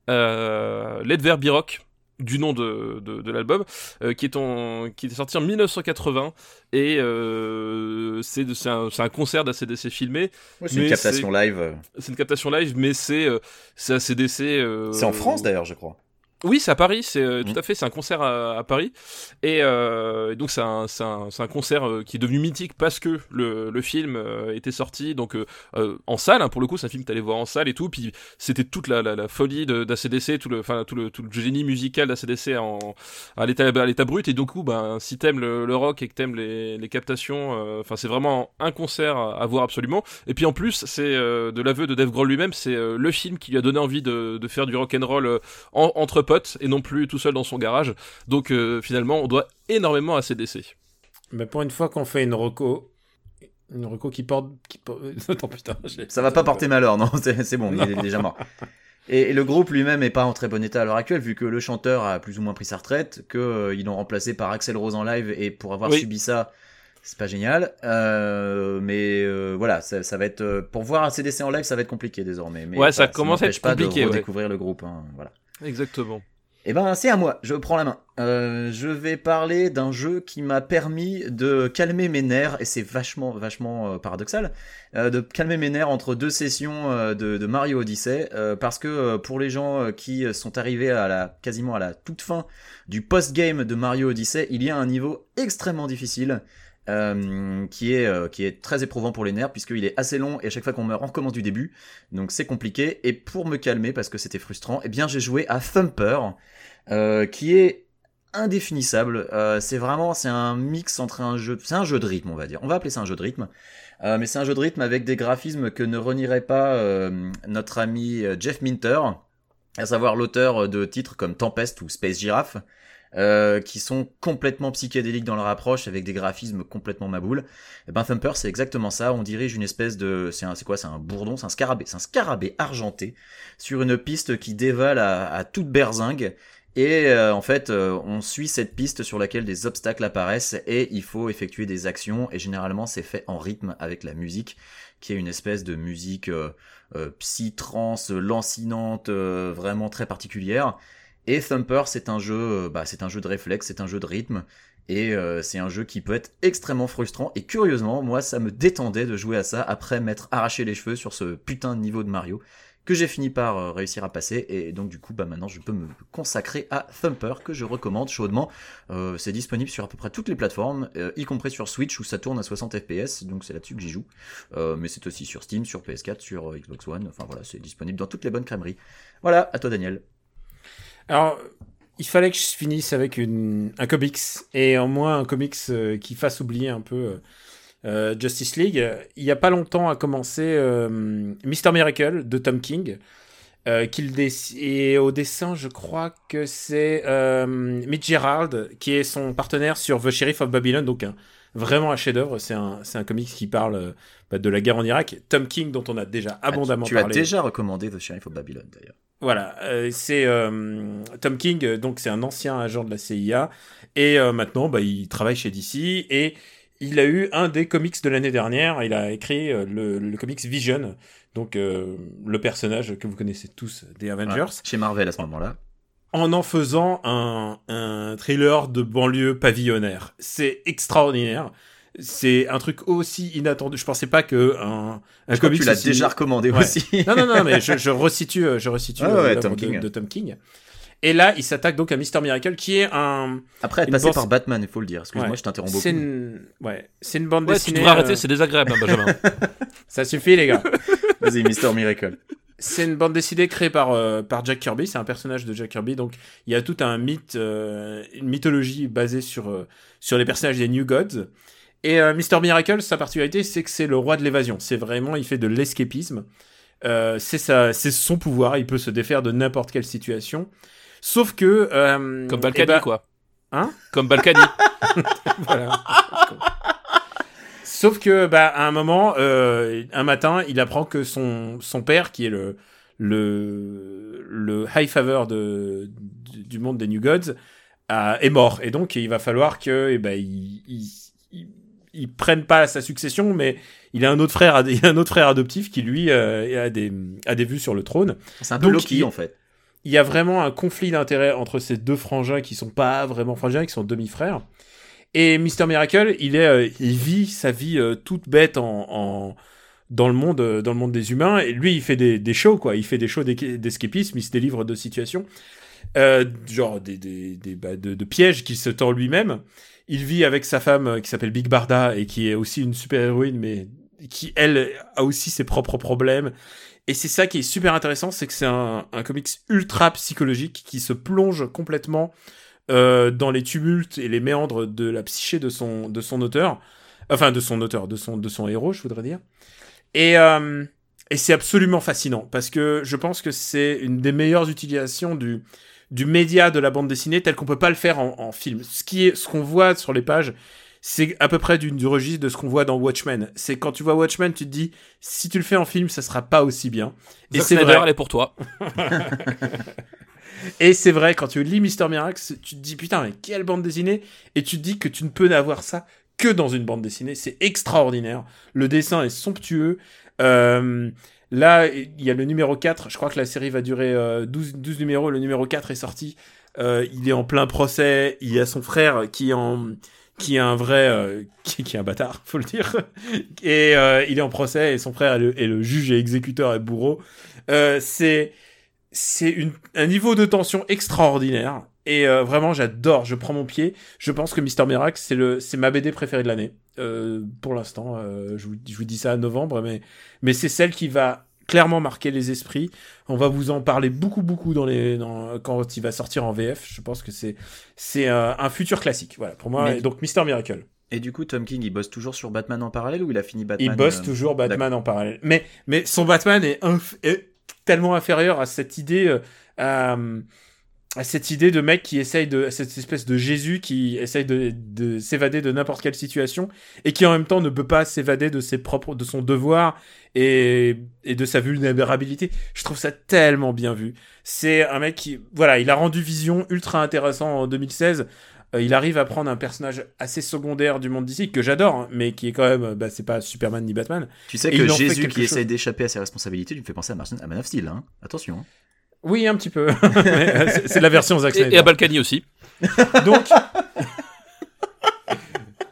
euh, Rock, du nom de, de, de l'album, euh, qui, est en, qui est sorti en 1980 et euh, c'est c'est un, un concert d'ACDC filmé. c'est une captation live. euh. C'est une captation live, mais c'est c'est ACDC. C'est en France d'ailleurs, je crois. Oui, c'est à Paris, c'est euh, Mhm. tout à fait, c'est un concert à, à Paris. Et, euh, donc c'est un, concert euh, qui est devenu mythique parce que le, le film était sorti donc en salle, hein, pour le coup, c'est un film que t'allais voir en salle et tout. Puis c'était toute la, la, la folie d'ACDC, tout le, enfin, tout, le, tout le génie musical d'ACDC en, à l'état à l'état brut. Et du coup, ben, si t'aimes le, le rock et que t'aimes les, les captations, enfin c'est vraiment un concert à, à voir absolument. Et puis en plus, c'est de l'aveu de Dave Grohl lui-même, c'est le film qui lui a donné envie de, de faire du rock and roll en- entre potes et non plus tout seul dans son garage. Donc euh, finalement, on doit énormément à CDC. Mais pour une fois qu'on fait une reco, Une reco qui porte. Qui porte... Attends, putain. Ça va pas porter malheur, non, c'est bon, il est déjà mort. Et, le groupe lui-même est pas en très bon état à l'heure actuelle, vu que le chanteur a plus ou moins pris sa retraite, qu'ils euh, l'ont remplacé par Axel Rose en live, et pour avoir subi ça, c'est pas génial. Euh, mais euh, voilà, ça, ça, va être pour voir un CDC en live, ça va être compliqué désormais. Mais ouais, ça commence à être pas compliqué. De redécouvrir le groupe, hein, voilà. Exactement. Eh ben, c'est à moi. Je prends la main. Euh, je vais parler d'un jeu qui m'a permis de calmer mes nerfs, et c'est vachement, vachement euh, paradoxal, euh, de calmer mes nerfs entre deux sessions de, Mario Odyssey, parce que pour les gens qui sont arrivés à la, quasiment à la toute fin du post-game de Mario Odyssey, il y a un niveau extrêmement difficile. Euh, qui est euh, qui est très éprouvant pour les nerfs puisqu'il est assez long et à chaque fois qu'on meurt on recommence du début. Donc c'est compliqué. Et pour me calmer parce que c'était frustrant eh bien j'ai joué à Thumper euh, qui est indéfinissable. C'est vraiment c'est un mix entre un jeu c'est un jeu de rythme on va dire. On va appeler ça un jeu de rythme. Mais c'est un jeu de rythme avec des graphismes que ne renierait pas notre ami Jeff Minter à savoir l'auteur de titres comme Tempest ou Space Giraffe euh, qui sont complètement psychédéliques dans leur approche avec des graphismes complètement maboules. Et eh ben Thumper c'est exactement ça, on dirige une espèce de c'est quoi? C'est un bourdon, c'est un scarabée, c'est un scarabée argenté sur une piste qui dévale à, toute berzingue et euh, en fait, euh, on suit cette piste sur laquelle des obstacles apparaissent et il faut effectuer des actions. Et généralement, c'est fait en rythme avec la musique, qui est une espèce de musique euh, psy-trance, lancinante, vraiment très particulière. Et Thumper, c'est un jeu, euh, bah, c'est un jeu de réflexe, c'est un jeu de rythme, et euh, c'est un jeu qui peut être extrêmement frustrant. Et curieusement, moi, ça me détendait de jouer à ça après m'être arraché les cheveux sur ce putain de niveau de Mario que j'ai fini par euh, réussir à passer. Et donc du coup, bah maintenant, je peux me consacrer à Thumper que je recommande chaudement. c'est disponible sur à peu près toutes les plateformes, y compris sur Switch où ça tourne à 60 fps. Donc c'est là-dessus que j'y joue. mais c'est aussi sur Steam, sur PS4, sur Xbox One. Enfin voilà, c'est disponible dans toutes les bonnes crèmeries. Voilà, à toi Daniel. Alors, il fallait que je finisse avec un comics, et en moins un comics euh, qui fasse oublier un peu euh, euh Justice League. Il n'y a pas longtemps a commencé euh, Mister Miracle de Tom King. Et au dessin, je crois que c'est Mitch Gerald qui est son partenaire sur The Sheriff of Babylon, donc un, vraiment un chef-d'œuvre. C'est un, un comics qui parle bah, de la guerre en Irak. Tom King, dont on a déjà ah, abondamment tu, parlé. Tu as déjà recommandé The Sheriff of Babylon, d'ailleurs. Voilà, euh, c'est euh, Tom King, donc c'est un ancien agent de la CIA, et euh, maintenant bah, il travaille chez DC, et il a eu un des comics de l'année dernière, il a écrit le, le, comics Vision, donc le personnage que vous connaissez tous des Avengers. chez Marvel à ce moment-là. En en faisant un, un thriller de banlieue pavillonnaire. C'est extraordinaire c'est un truc aussi inattendu. Je pensais pas que un, un je comics. Tu l'as déjà recommandé aussi. non, non, non, mais je, je resitue, euh, je resitue ah ouais, Tom de, de, Tom King. Et là, il s'attaque donc à Mister Miracle, qui est un. Après être passé par Batman, il faut le dire. Excuse-moi, je t'interromps beaucoup. C'est une... Ouais, c'est une bande ouais, dessinée. Tu devrais arrêter, euh, c'est désagréable, hein, Benjamin. Ça suffit, les gars. Vas-y, Mister Miracle. C'est une bande dessinée créée par, euh, par Jack Kirby, c'est un personnage de Jack Kirby, donc il y a tout un mythe, euh, une mythologie basée sur, euh, sur les personnages des New Gods. Et euh, Mister Miracle, sa particularité, c'est que c'est le roi de l'évasion. C'est vraiment, il fait de l'escapisme. Euh, c'est c'est son pouvoir. Il peut se défaire de n'importe quelle situation. Sauf que euh, comme Balkany, eh ben, quoi. Hein? Comme Balkany. voilà. Sauf que, bah, à un moment, euh, un matin, il apprend que son son père, qui est le le le high favor de du, monde des New Gods, est mort. Et donc, il va falloir que, eh ben, il, il ils prennent pas sa succession, mais il a un autre frère, il a un autre frère adoptif qui lui euh, a des a des vues sur le trône. C'est un peu Loki en fait. Il y a vraiment un conflit d'intérêts entre ces deux frangins qui sont pas vraiment frangins, qui sont demi-frères. Et Mister Miracle, il est, euh, il vit sa vie euh, toute bête en, dans le monde, dans le monde des humains. Et lui, il fait des, des shows quoi. Il fait des shows d'escapisme. Il se délivre de situations, genre des, des, des bah, de, de pièges qu'il se tend lui-même. Il vit avec sa femme euh, qui s'appelle Big Barda et qui est aussi une super héroïne, mais qui elle a aussi ses propres problèmes. Et c'est ça qui est super intéressant, c'est que c'est un, un comics ultra psychologique qui se plonge complètement euh, dans les tumultes et les méandres de la psyché de son de son auteur, enfin de son auteur, de son de son héros, je voudrais dire. Et euh, et c'est absolument fascinant parce que je pense que c'est une des meilleures utilisations du du média de la bande dessinée tel qu'on peut pas le faire en, film. Ce qui est, ce qu'on voit sur les pages, c'est à peu près du, du registre de ce qu'on voit dans Watchmen. C'est quand tu vois Watchmen, tu te dis, si tu le fais en film, ça sera pas aussi bien. Et c'est vrai. elle est pour toi. Et c'est vrai, quand tu lis Mister Miracle, tu te dis putain, mais quelle bande dessinée Et tu te dis que tu ne peux n'avoir ça que dans une bande dessinée. C'est extraordinaire. Le dessin est somptueux. Euh, là, il y a le numéro 4. Je crois que la série va durer euh, 12, 12 numéros. Le numéro 4 est sorti. Euh, il est en plein procès. Il y a son frère qui est en qui est un vrai euh, qui, est un bâtard faut le dire et euh, il est en procès et son frère est le, juge et exécuteur et bourreau c'est c'est une- un niveau de tension extraordinaire. Et euh, vraiment j'adore. Je prends mon pied. Je pense que Mister Miracle c'est le c'est ma BD préférée de l'année. Euh, pour l'instant euh, je, vous, je vous dis ça à novembre mais mais c'est celle qui va clairement marquer les esprits. On va vous en parler beaucoup beaucoup dans les dans, quand il va sortir en VF je pense que c'est c'est euh, un futur classique. Voilà pour moi Mais- donc Mister Miracle. Et du coup, Tom King, il bosse toujours sur Batman en parallèle ou il a fini Batman il bosse euh, toujours Batman en parallèle. Mais, mais son Batman est, inf- est tellement inférieur à cette idée, euh, à, cette idée de mec qui essaye de, cette espèce de Jésus qui essaye de, de s'évader de n'importe quelle situation et qui en même temps ne peut pas s'évader de ses propres, de son devoir et de sa vulnérabilité. Je trouve ça tellement bien vu. C'est un mec qui, voilà, il a rendu Vision ultra intéressant en 2016. Euh, il arrive à prendre un personnage assez secondaire du monde d'ici que j'adore, hein, mais qui est quand même, euh, bah, c'est pas Superman ni Batman. Tu sais que Jésus qui chose. essaye d'échapper à ses responsabilités, tu me fais penser à, Martin, à Man of Steel. Hein. Attention. hein. Oui, un petit peu. Euh, c'est la version Zack Et, Snyder. et à Balkany aussi. Donc,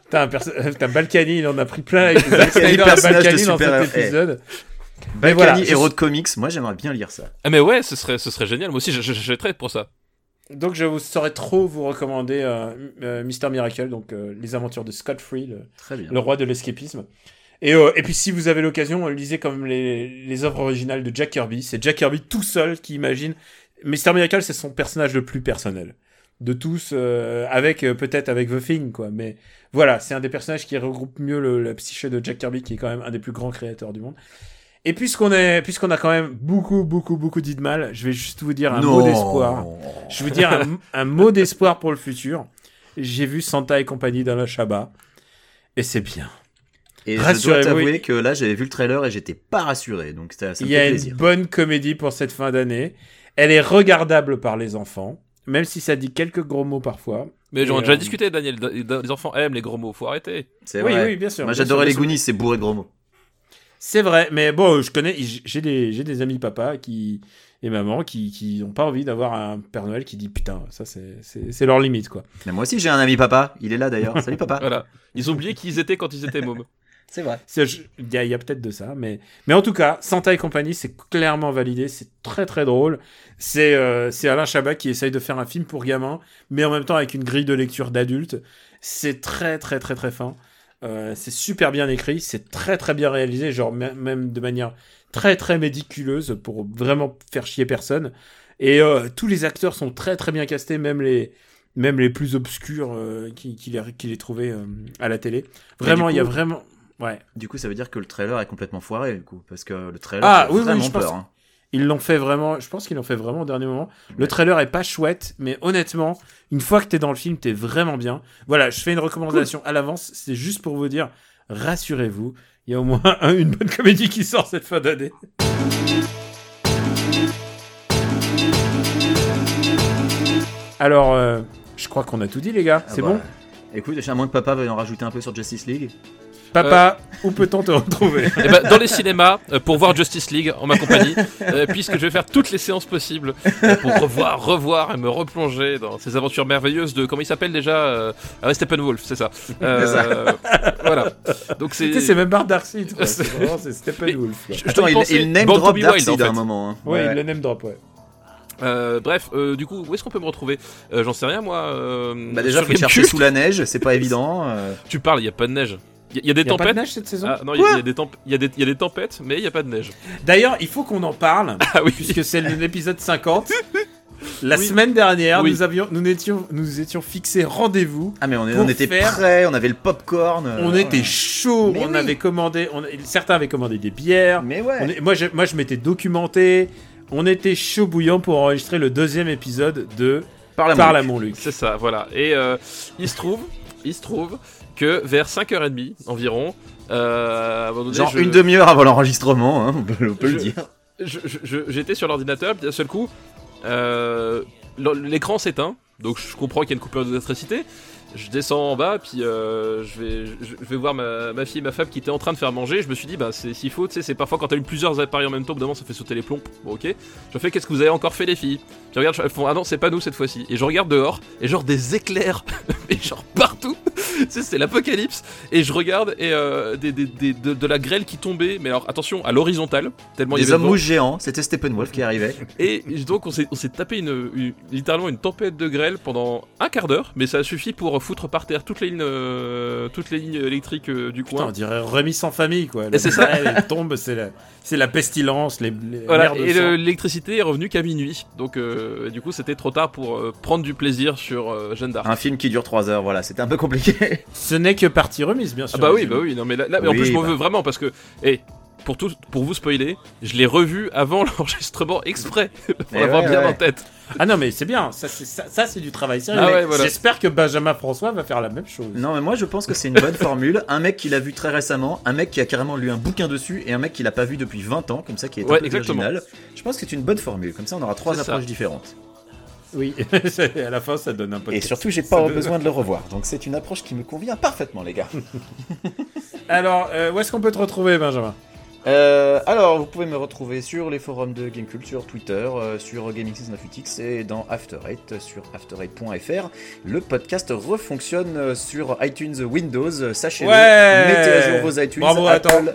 t'as un Balkany, il en a pris plein avec Zack Snyder de Balkany dans cet épisode. Mais Balkany, voilà, je- héros de comics, moi j'aimerais bien lire ça. Ah mais ouais, ce serait, ce serait génial. Moi aussi, j'achèterais pour ça. Donc je vous saurais trop vous recommander euh, euh, Mister Miracle, donc euh, les aventures de Scott Free, le, roi de l'escapisme. Et, euh, et puis si vous avez l'occasion, lisez comme les, les œuvres originales de Jack Kirby. C'est Jack Kirby tout seul qui imagine. Mister Miracle, c'est son personnage le plus personnel de tous, euh, avec euh, peut-être avec The Thing, quoi. Mais voilà, c'est un des personnages qui regroupe mieux le- la psyché de Jack Kirby, qui est quand même un des plus grands créateurs du monde. Et puisqu'on est, puisqu'on a quand même beaucoup, beaucoup, beaucoup dit de mal, je vais juste vous dire un mot d'espoir. Je veux dire un, un mot d'espoir pour le futur. J'ai vu Santa et compagnie dans la Shabbat. Et c'est bien. Et je dois t'avouer que là j'avais vu le trailer et j'étais pas rassuré, donc ça, ça me Il y a une bonne comédie pour cette fin d'année. Elle est regardable par les enfants, même si ça dit quelques gros mots parfois. Mais j'en ai déjà euh, discuté, Daniel. Les enfants aiment les gros mots, faut arrêter. C'est Oui, vrai. oui, bien sûr. Moi j'adorais les. Goonies, c'est bourré de gros mots. C'est vrai, mais bon, je connais, j'ai des, j'ai des amis papa qui et maman qui qui n'ont pas envie d'avoir un Père Noël qui dit putain, ça c'est c'est c'est leur limite quoi. Mais moi aussi j'ai un ami papa, il est là d'ailleurs. Salut papa. Voilà. Ils ont oublié qui ils étaient quand ils étaient mômes. C'est vrai. C'est- je- Il y a, il y a peut-être de ça, mais, mais en tout cas, Santa et compagnie, c'est clairement validé, c'est très très drôle. C'est euh, c'est Alain Chabat qui essaye de faire un film pour gamins, mais en même temps avec une grille de lecture d'adulte. C'est très très très très fin. Euh, c'est super bien écrit, c'est très très bien réalisé, genre mê- même de manière très très médiculeuse pour vraiment faire chier personne. Et euh, tous les acteurs sont très très bien castés, même les même les plus obscurs euh, qui, qui les, qui les trouvaient euh, à la télé. Vraiment, il y a vraiment... Ouais. Du coup ça veut dire que le trailer est complètement foiré du coup, parce que le trailer Ah, oui, oui, vraiment je pense- hein. Ils l'ont fait vraiment, je pense qu'ils l'ont fait vraiment au dernier moment. Le trailer est pas chouette, mais honnêtement, une fois que t'es dans le film, t'es vraiment bien. Voilà, je fais une recommandation à l'avance, c'est juste pour vous dire, rassurez-vous, il y a au moins un- une bonne comédie qui sort cette fin d'année. Alors, euh, je crois qu'on a tout dit, les gars. Ah c'est bah, bon? Écoute, à moins que papa veuille en rajouter un peu sur Justice League. Papa, où peut-on te retrouver Eh ben, dans les cinémas, euh, pour voir Justice League en ma compagnie, euh, puisque je vais faire toutes les séances possibles euh, pour revoir, revoir et me replonger dans ces aventures merveilleuses de comment il s'appelle déjà euh, ah ouais, Steppenwolf, c'est ça. Euh, voilà. Donc c'est. Tu sais, c'est même Darkseid, quoi. C'est- C'est vraiment, c'est Steppenwolf. Attends, il, il name drop be Wild, en fait. à un moment. hein. Ouais, Ouais. il le name drop, ouais. Euh, bref, euh, du coup, où est-ce qu'on peut me retrouver? Euh, J'en sais rien, moi. euh, Bah déjà faut chercher sous la neige, c'est pas évident. euh. Tu parles, il y a pas de neige. Il y, a- il y a des Il y a pas de tempêtes. neige cette saison Ah non, il y, y a des tempêtes, mais il y a pas de neige. D'ailleurs, il faut qu'on en parle. Ah oui. puisque c'est l'épisode 50. La Oui. semaine dernière, Oui. nous avions, nous étions, nous étions fixés rendez-vous. Ah mais on, est- Pour on était faire- prêts, on avait le popcorn. euh, On était chaud. Mais on oui. avait commandé, on- certains avaient commandé des bières. Mais ouais. On est- moi, je, moi, je m'étais documenté. On était chaud bouillant pour enregistrer le deuxième épisode de Par la Montluc. C'est ça, voilà. Et euh, il se trouve, il se trouve que vers 5h30 environ, euh, donné, Genre je- une demi-heure avant l'enregistrement, hein, on peut, on peut le dire. j'étais sur l'ordinateur, puis d'un seul coup, euh, l'écran s'éteint, donc je comprends qu'il y a une coupure d'électricité. Je descends en bas, puis euh, je, vais, je, je vais voir ma, ma fille et ma femme qui étaient en train de faire manger. Je me suis dit, bah, c'est s'il faut, tu sais, c'est parfois quand t'as eu plusieurs appareils en même temps, moment, ça fait sauter les plombs. Bon, ok. Je fais, qu'est-ce que vous avez encore fait, les filles? Puis regarde, elles font, ah non, c'est pas nous cette fois-ci. Et je regarde dehors, et genre des éclairs, et genre partout. c'est l'apocalypse. Et je regarde, et euh, des, des- des- de, de la grêle qui tombait, mais alors attention, à l'horizontale, tellement il y Des hommes mouches géants, c'était Steppenwolf qui arrivait. Et donc on s'est tapé une, une- littéralement une tempête de grêle pendant un quart d'heure, mais ça a suffi pour foutre par terre toutes les lignes, euh, toutes les lignes électriques euh, du Putain, coin. on dirait remis sans famille, quoi. C'est ça. Elle tombe, c'est la, c'est la pestilence, les, les Voilà, mers de et l'électricité est revenue qu'à minuit, donc euh, du coup c'était trop tard pour euh, prendre du plaisir sur euh, Jeanne d'Arc. Un film qui dure 3 heures, voilà, c'était un peu compliqué. Ce n'est que partie remise, bien Ah sûr. bah oui, bah oui, non mais là, là- mais en Oui, plus je m'en bah. veux vraiment parce que, et pour tout, pour vous spoiler, je l'ai revu avant l'enregistrement exprès pour Eh l'avoir ouais, bien ouais. en tête. Ah non, mais c'est bien. Ça, c'est, ça, ça, c'est du travail sérieux. Ah ouais, voilà. J'espère que Benjamin François va faire la même chose. Non, mais moi je pense que c'est une bonne formule. Un mec qui l'a vu très récemment, un mec qui a carrément lu un bouquin dessus, et un mec qui l'a pas vu depuis 20 ans, comme ça, qui est Ouais, un peu exactement. original. Je pense que c'est une bonne formule, comme ça on aura trois C'est ça. approches différentes. Oui, à la fin, ça donne un peu. Et surtout, j'ai pas donne- besoin de le revoir, donc c'est une approche qui me convient parfaitement, les gars. Alors, euh, où est-ce qu'on peut te retrouver, Benjamin? Euh, alors, vous pouvez me retrouver sur les forums de Gamecult, sur Twitter, euh, sur Gaming698 et dans After Eight, sur after8.fr. Le podcast refonctionne sur iTunes Windows, sachez-le. Ouais Mettez à jour vos iTunes. Bravo, Apple, attends.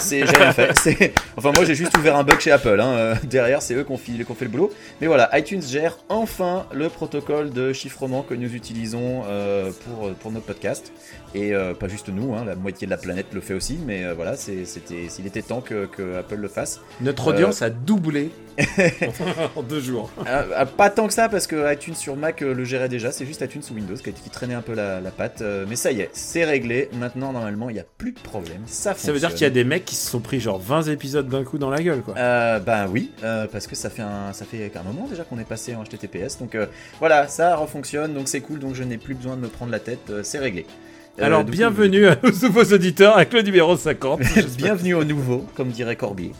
C'est, j'ai rien fait. C'est- Enfin, moi, j'ai juste ouvert un bug chez Apple. hein. Euh, Derrière, c'est eux qui ont, fait le boulot. Mais voilà, iTunes gère enfin le protocole de chiffrement que nous utilisons euh, pour, pour notre podcast. Et euh, pas juste nous, hein, la moitié de la planète le fait aussi. Mais euh, voilà, c'était, s'il était temps que, que Apple le fasse. Notre Euh. audience a doublé en deux jours. Euh, euh, pas tant que ça, parce que iTunes sur Mac euh, le gérait déjà. C'est juste iTunes sous Windows qui, qui traînait un peu la, la patte. Euh, mais ça y est, c'est réglé. Maintenant, normalement, il n'y a plus de problème. Ça Ça veut dire qu'il y a des mecs qui se sont pris genre 20 épisodes d'un coup dans la gueule, quoi. Euh, bah oui, euh, parce que ça fait un, ça fait un moment déjà qu'on est passé en HTTPS, donc euh, voilà, ça refonctionne, donc c'est cool, donc je n'ai plus besoin de me prendre la tête, euh, c'est réglé. Alors, bienvenue à nos nouveaux auditeurs avec le numéro 50. euh, bienvenue au nouveau, comme dirait Corbier.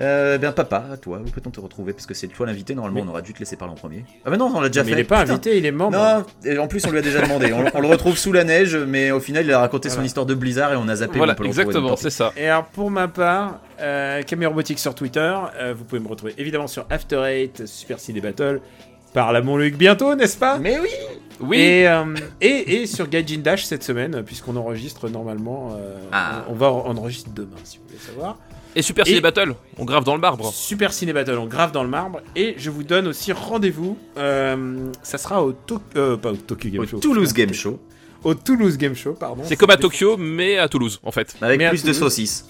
Euh, bien papa, à toi, où peut-on te retrouver Parce que c'est toi l'invité, normalement Mais- on aurait dû te laisser parler en premier. Ah bah non, on l'a déjà mais fait. il est pas putain. invité, il est membre. Non, et en plus on lui a déjà demandé. On, on le retrouve sous la neige, mais au final il a raconté son histoire de Blizzard et on a zappé. Voilà, on peut exactement, c'est ça. Et alors pour ma part, euh, Caméra Robotique sur Twitter, euh, vous pouvez me retrouver évidemment sur After Eight, Super Ciné Battle, par la Montluc bientôt, n'est-ce pas? Mais oui Oui, Et, euh, et, et sur Gaijin Dash cette semaine, puisqu'on enregistre normalement. euh, Ah. on, on va on enregistre demain, si vous voulez savoir. Et Super Et- Ciné Battle, on grave dans le marbre. Super Ciné Battle, on grave dans le marbre. Et je vous donne aussi rendez-vous. euh, ça sera au To- euh, pas au Tokyo Game Au Show. Toulouse Game Show, Au Toulouse Game Show, pardon. C'est comme à Tokyo, mais à Toulouse, en fait. avec Mais plus de saucisses.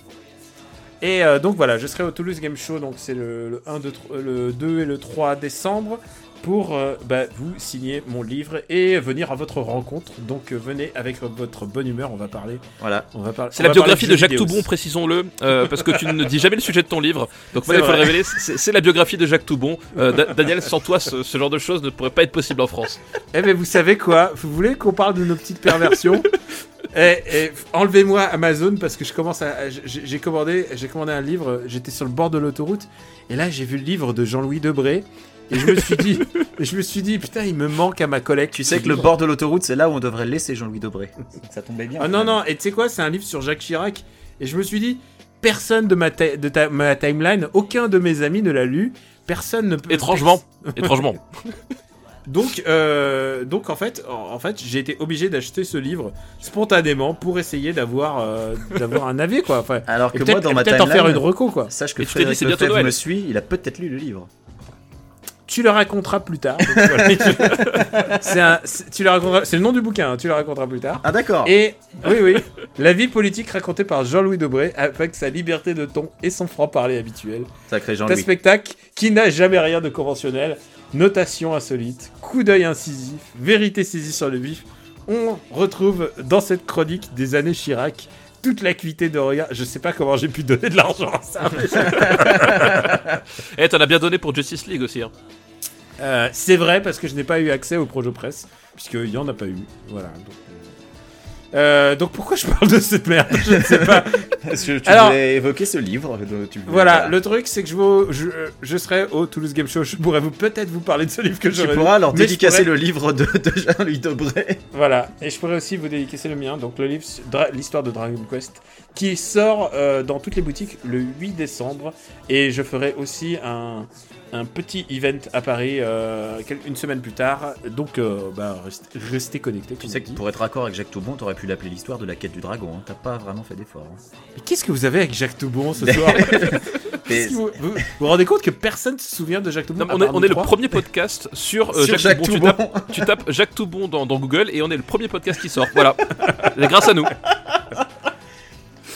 Et euh, donc voilà, je serai au Toulouse Game Show, donc c'est le, le 1, 2, 3 le 2 et le 3 décembre, pour euh, bah, vous signer mon livre et venir à votre rencontre. Donc euh, venez avec votre bonne humeur, on va parler. Voilà. On va parler C'est la biographie de Jacques Toubon, précisons-le, euh, parce que tu ne dis jamais le sujet de ton livre. Donc voilà, il faut le révéler. C'est la biographie de Jacques Toubon. Euh, Da- Daniel, sans toi, ce, ce genre de choses ne pourrait pas être possible en France. Eh ben vous savez quoi? Vous voulez qu'on parle de nos petites perversions? Eh, eh, enlevez-moi Amazon parce que je commence à j'ai j'ai commandé j'ai commandé un livre j'étais sur le bord de l'autoroute et là j'ai vu le livre de Jean-Louis Debré et je me suis dit je me suis dit putain il me manque à ma collecte Tu sais que le bord de l'autoroute, c'est là où on devrait laisser Jean-Louis Debré. Ça tombait bien. ah non non et tu sais quoi c'est un livre sur Jacques Chirac et je me suis dit personne de ma ta- de ta- ma timeline aucun de mes amis ne l'a lu personne ne peut Étrangement. Étrangement. Donc, euh, donc en fait, en, fait, j'ai été obligé d'acheter ce livre spontanément pour essayer d'avoir, euh, d'avoir un avis quoi. Enfin, Alors que moi, dans ma peut-être en faire une timeline, reco quoi. sache que Frédéric Lefebvre me suit, il a peut-être lu le livre. Tu le raconteras plus tard. donc voilà. c'est un, c'est- tu le raconteras. C'est le nom du bouquin. hein, tu le raconteras plus tard. Ah d'accord. Et oui, oui, la vie politique racontée par Jean-Louis Debré avec sa liberté de ton et son franc-parler habituel. Sacré un Jean-Louis. spectacle qui n'a jamais rien de conventionnel. Notation insolite, coup d'œil incisif, vérité saisie sur le vif. On retrouve dans cette chronique des années Chirac toute l'acuité de regard. Je sais pas comment j'ai pu donner de l'argent à ça. Eh, t'en as bien donné pour Justice League aussi. hein. Euh, c'est vrai parce que je n'ai pas eu accès au Projo Press puisqu'il y en a pas eu. Voilà. donc, euh, donc pourquoi je parle de cette merde? Je ne sais pas. Parce que tu Alors- voulais évoquer ce livre. tu Voilà, le truc c'est que je, vous- je, je serai au Toulouse Game Show. Je pourrais vous peut-être vous parler de ce livre que Tu j'aurais lu. pourras je dédicacer pourrais- le livre de, de Jean-Louis Debré. Voilà, et je pourrais aussi vous dédicacer le mien, donc le livre l'histoire de Dragon Quest, qui sort euh, dans toutes les boutiques le 8 décembre, et je ferai aussi un, un petit event à Paris euh, une semaine plus tard, donc euh, bah, restez, restez connectés. Tu sais que pour être raccord avec Jacques Toubon, t'aurais pu l'appeler l'histoire de la quête du dragon. hein. T'as pas vraiment fait d'effort. hein. Mais qu'est-ce que vous avez avec Jacques Toubon ce soir? Vous, vous, vous vous rendez compte que personne ne se souvient de Jacques Toubon Non, on est, on le premier podcast sur, euh, Sur Jacques, Jacques Toubon. Tu tapes, tu tapes Jacques Toubon dans, dans Google et on est le premier podcast qui sort. Voilà. C'est grâce à nous.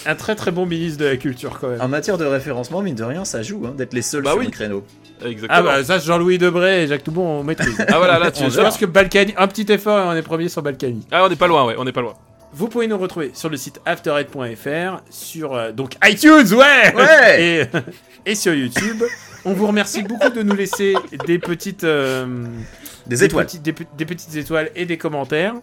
Un très très bon ministre de la culture quand même. En matière de référencement, mine de rien, ça joue hein, d'être les seuls Bah sur oui. le créneau. Exactement. Ah bah ça Jean-Louis Debré et Jacques Toubon on maîtrise. Ah, voilà, là, tu je pense que Balkany, un petit effort et on est premier sur Balkany. Ah, on n'est pas loin, ouais, on n'est pas loin. Vous pouvez nous retrouver sur le site afterhead.fr, sur euh, donc iTunes, ouais, Ouais. et, et sur YouTube. On vous remercie beaucoup de nous laisser des petites, euh, Des étoiles. petites- des, pe- des petites étoiles et des commentaires.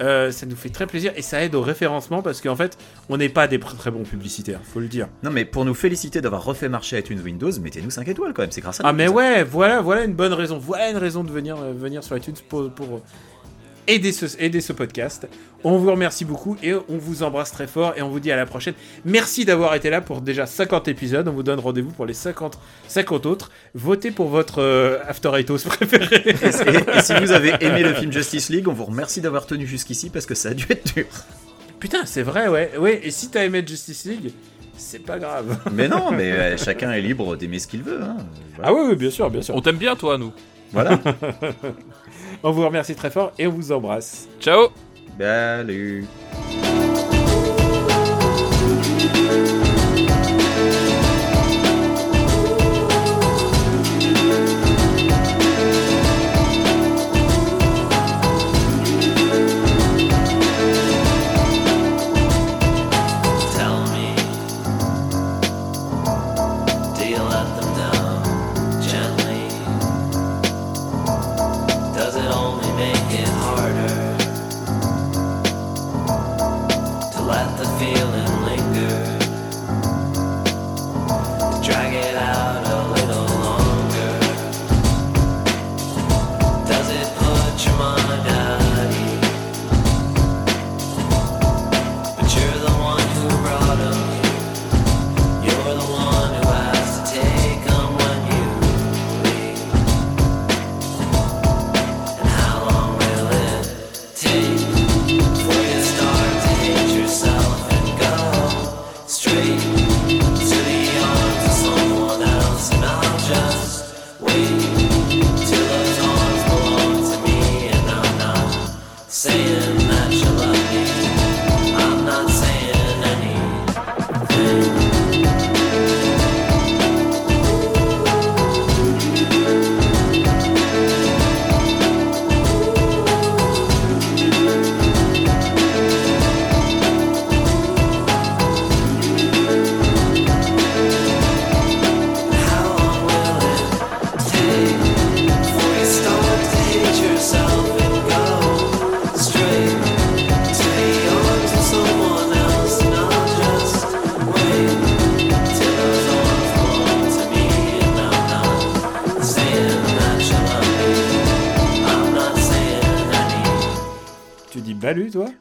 Euh, ça nous fait très plaisir et ça aide au référencement parce qu'en fait, on n'est pas des très bons publicitaires, faut le dire. Non, mais pour nous féliciter d'avoir refait marcher iTunes Windows, mettez-nous 5 étoiles quand même, c'est grâce à nous. Ah mais ça. ouais, voilà, voilà une bonne raison, voilà une raison de venir, euh, venir sur iTunes pour, pour aider, ce, aider ce podcast. On vous remercie beaucoup et on vous embrasse très fort et on vous dit à la prochaine. Merci d'avoir été là pour déjà 50 épisodes. On vous donne rendez-vous pour les 50, 50 autres. Votez pour votre euh, After Eight House préféré. Et, et- et si vous avez aimé le film Justice League, on vous remercie d'avoir tenu jusqu'ici parce que ça a dû être dur. Putain, c'est vrai, ouais. ouais. Et si t'as aimé Justice League, c'est pas grave. Mais non, mais euh, chacun est libre d'aimer ce qu'il veut. hein. Voilà. Ah oui, oui, bien sûr, bien sûr. On t'aime bien, toi, nous. Voilà. On vous remercie très fort et on vous embrasse. Ciao Salut.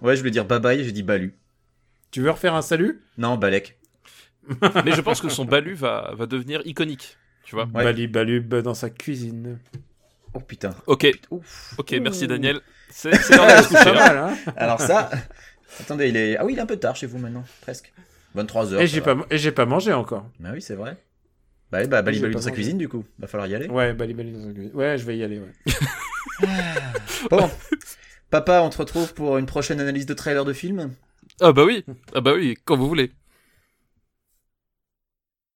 Ouais, je voulais dire bye bye, j'ai dit balu. Tu veux refaire un salut? Non, balek. Mais je pense que son balu va, va devenir iconique. Tu vois Ouais. Bali Balub dans sa cuisine. Oh putain. Ok, Ouf. ok, merci Daniel. C'est coucher. pas hein. mal, hein Alors ça. Attendez, il est. Ah oui, il est un peu tard chez vous maintenant, presque. 23h. Et j'ai pas, et j'ai pas mangé encore. Bah oui, c'est vrai. Bah, bah Bali dans sa cuisine du coup. Va falloir y aller. Ouais, Bali Bali dans sa cuisine. Ouais, je vais y aller, ouais. Bon. Papa, on te retrouve pour une prochaine analyse de trailer de film? Ah bah oui, ah bah oui, quand vous voulez.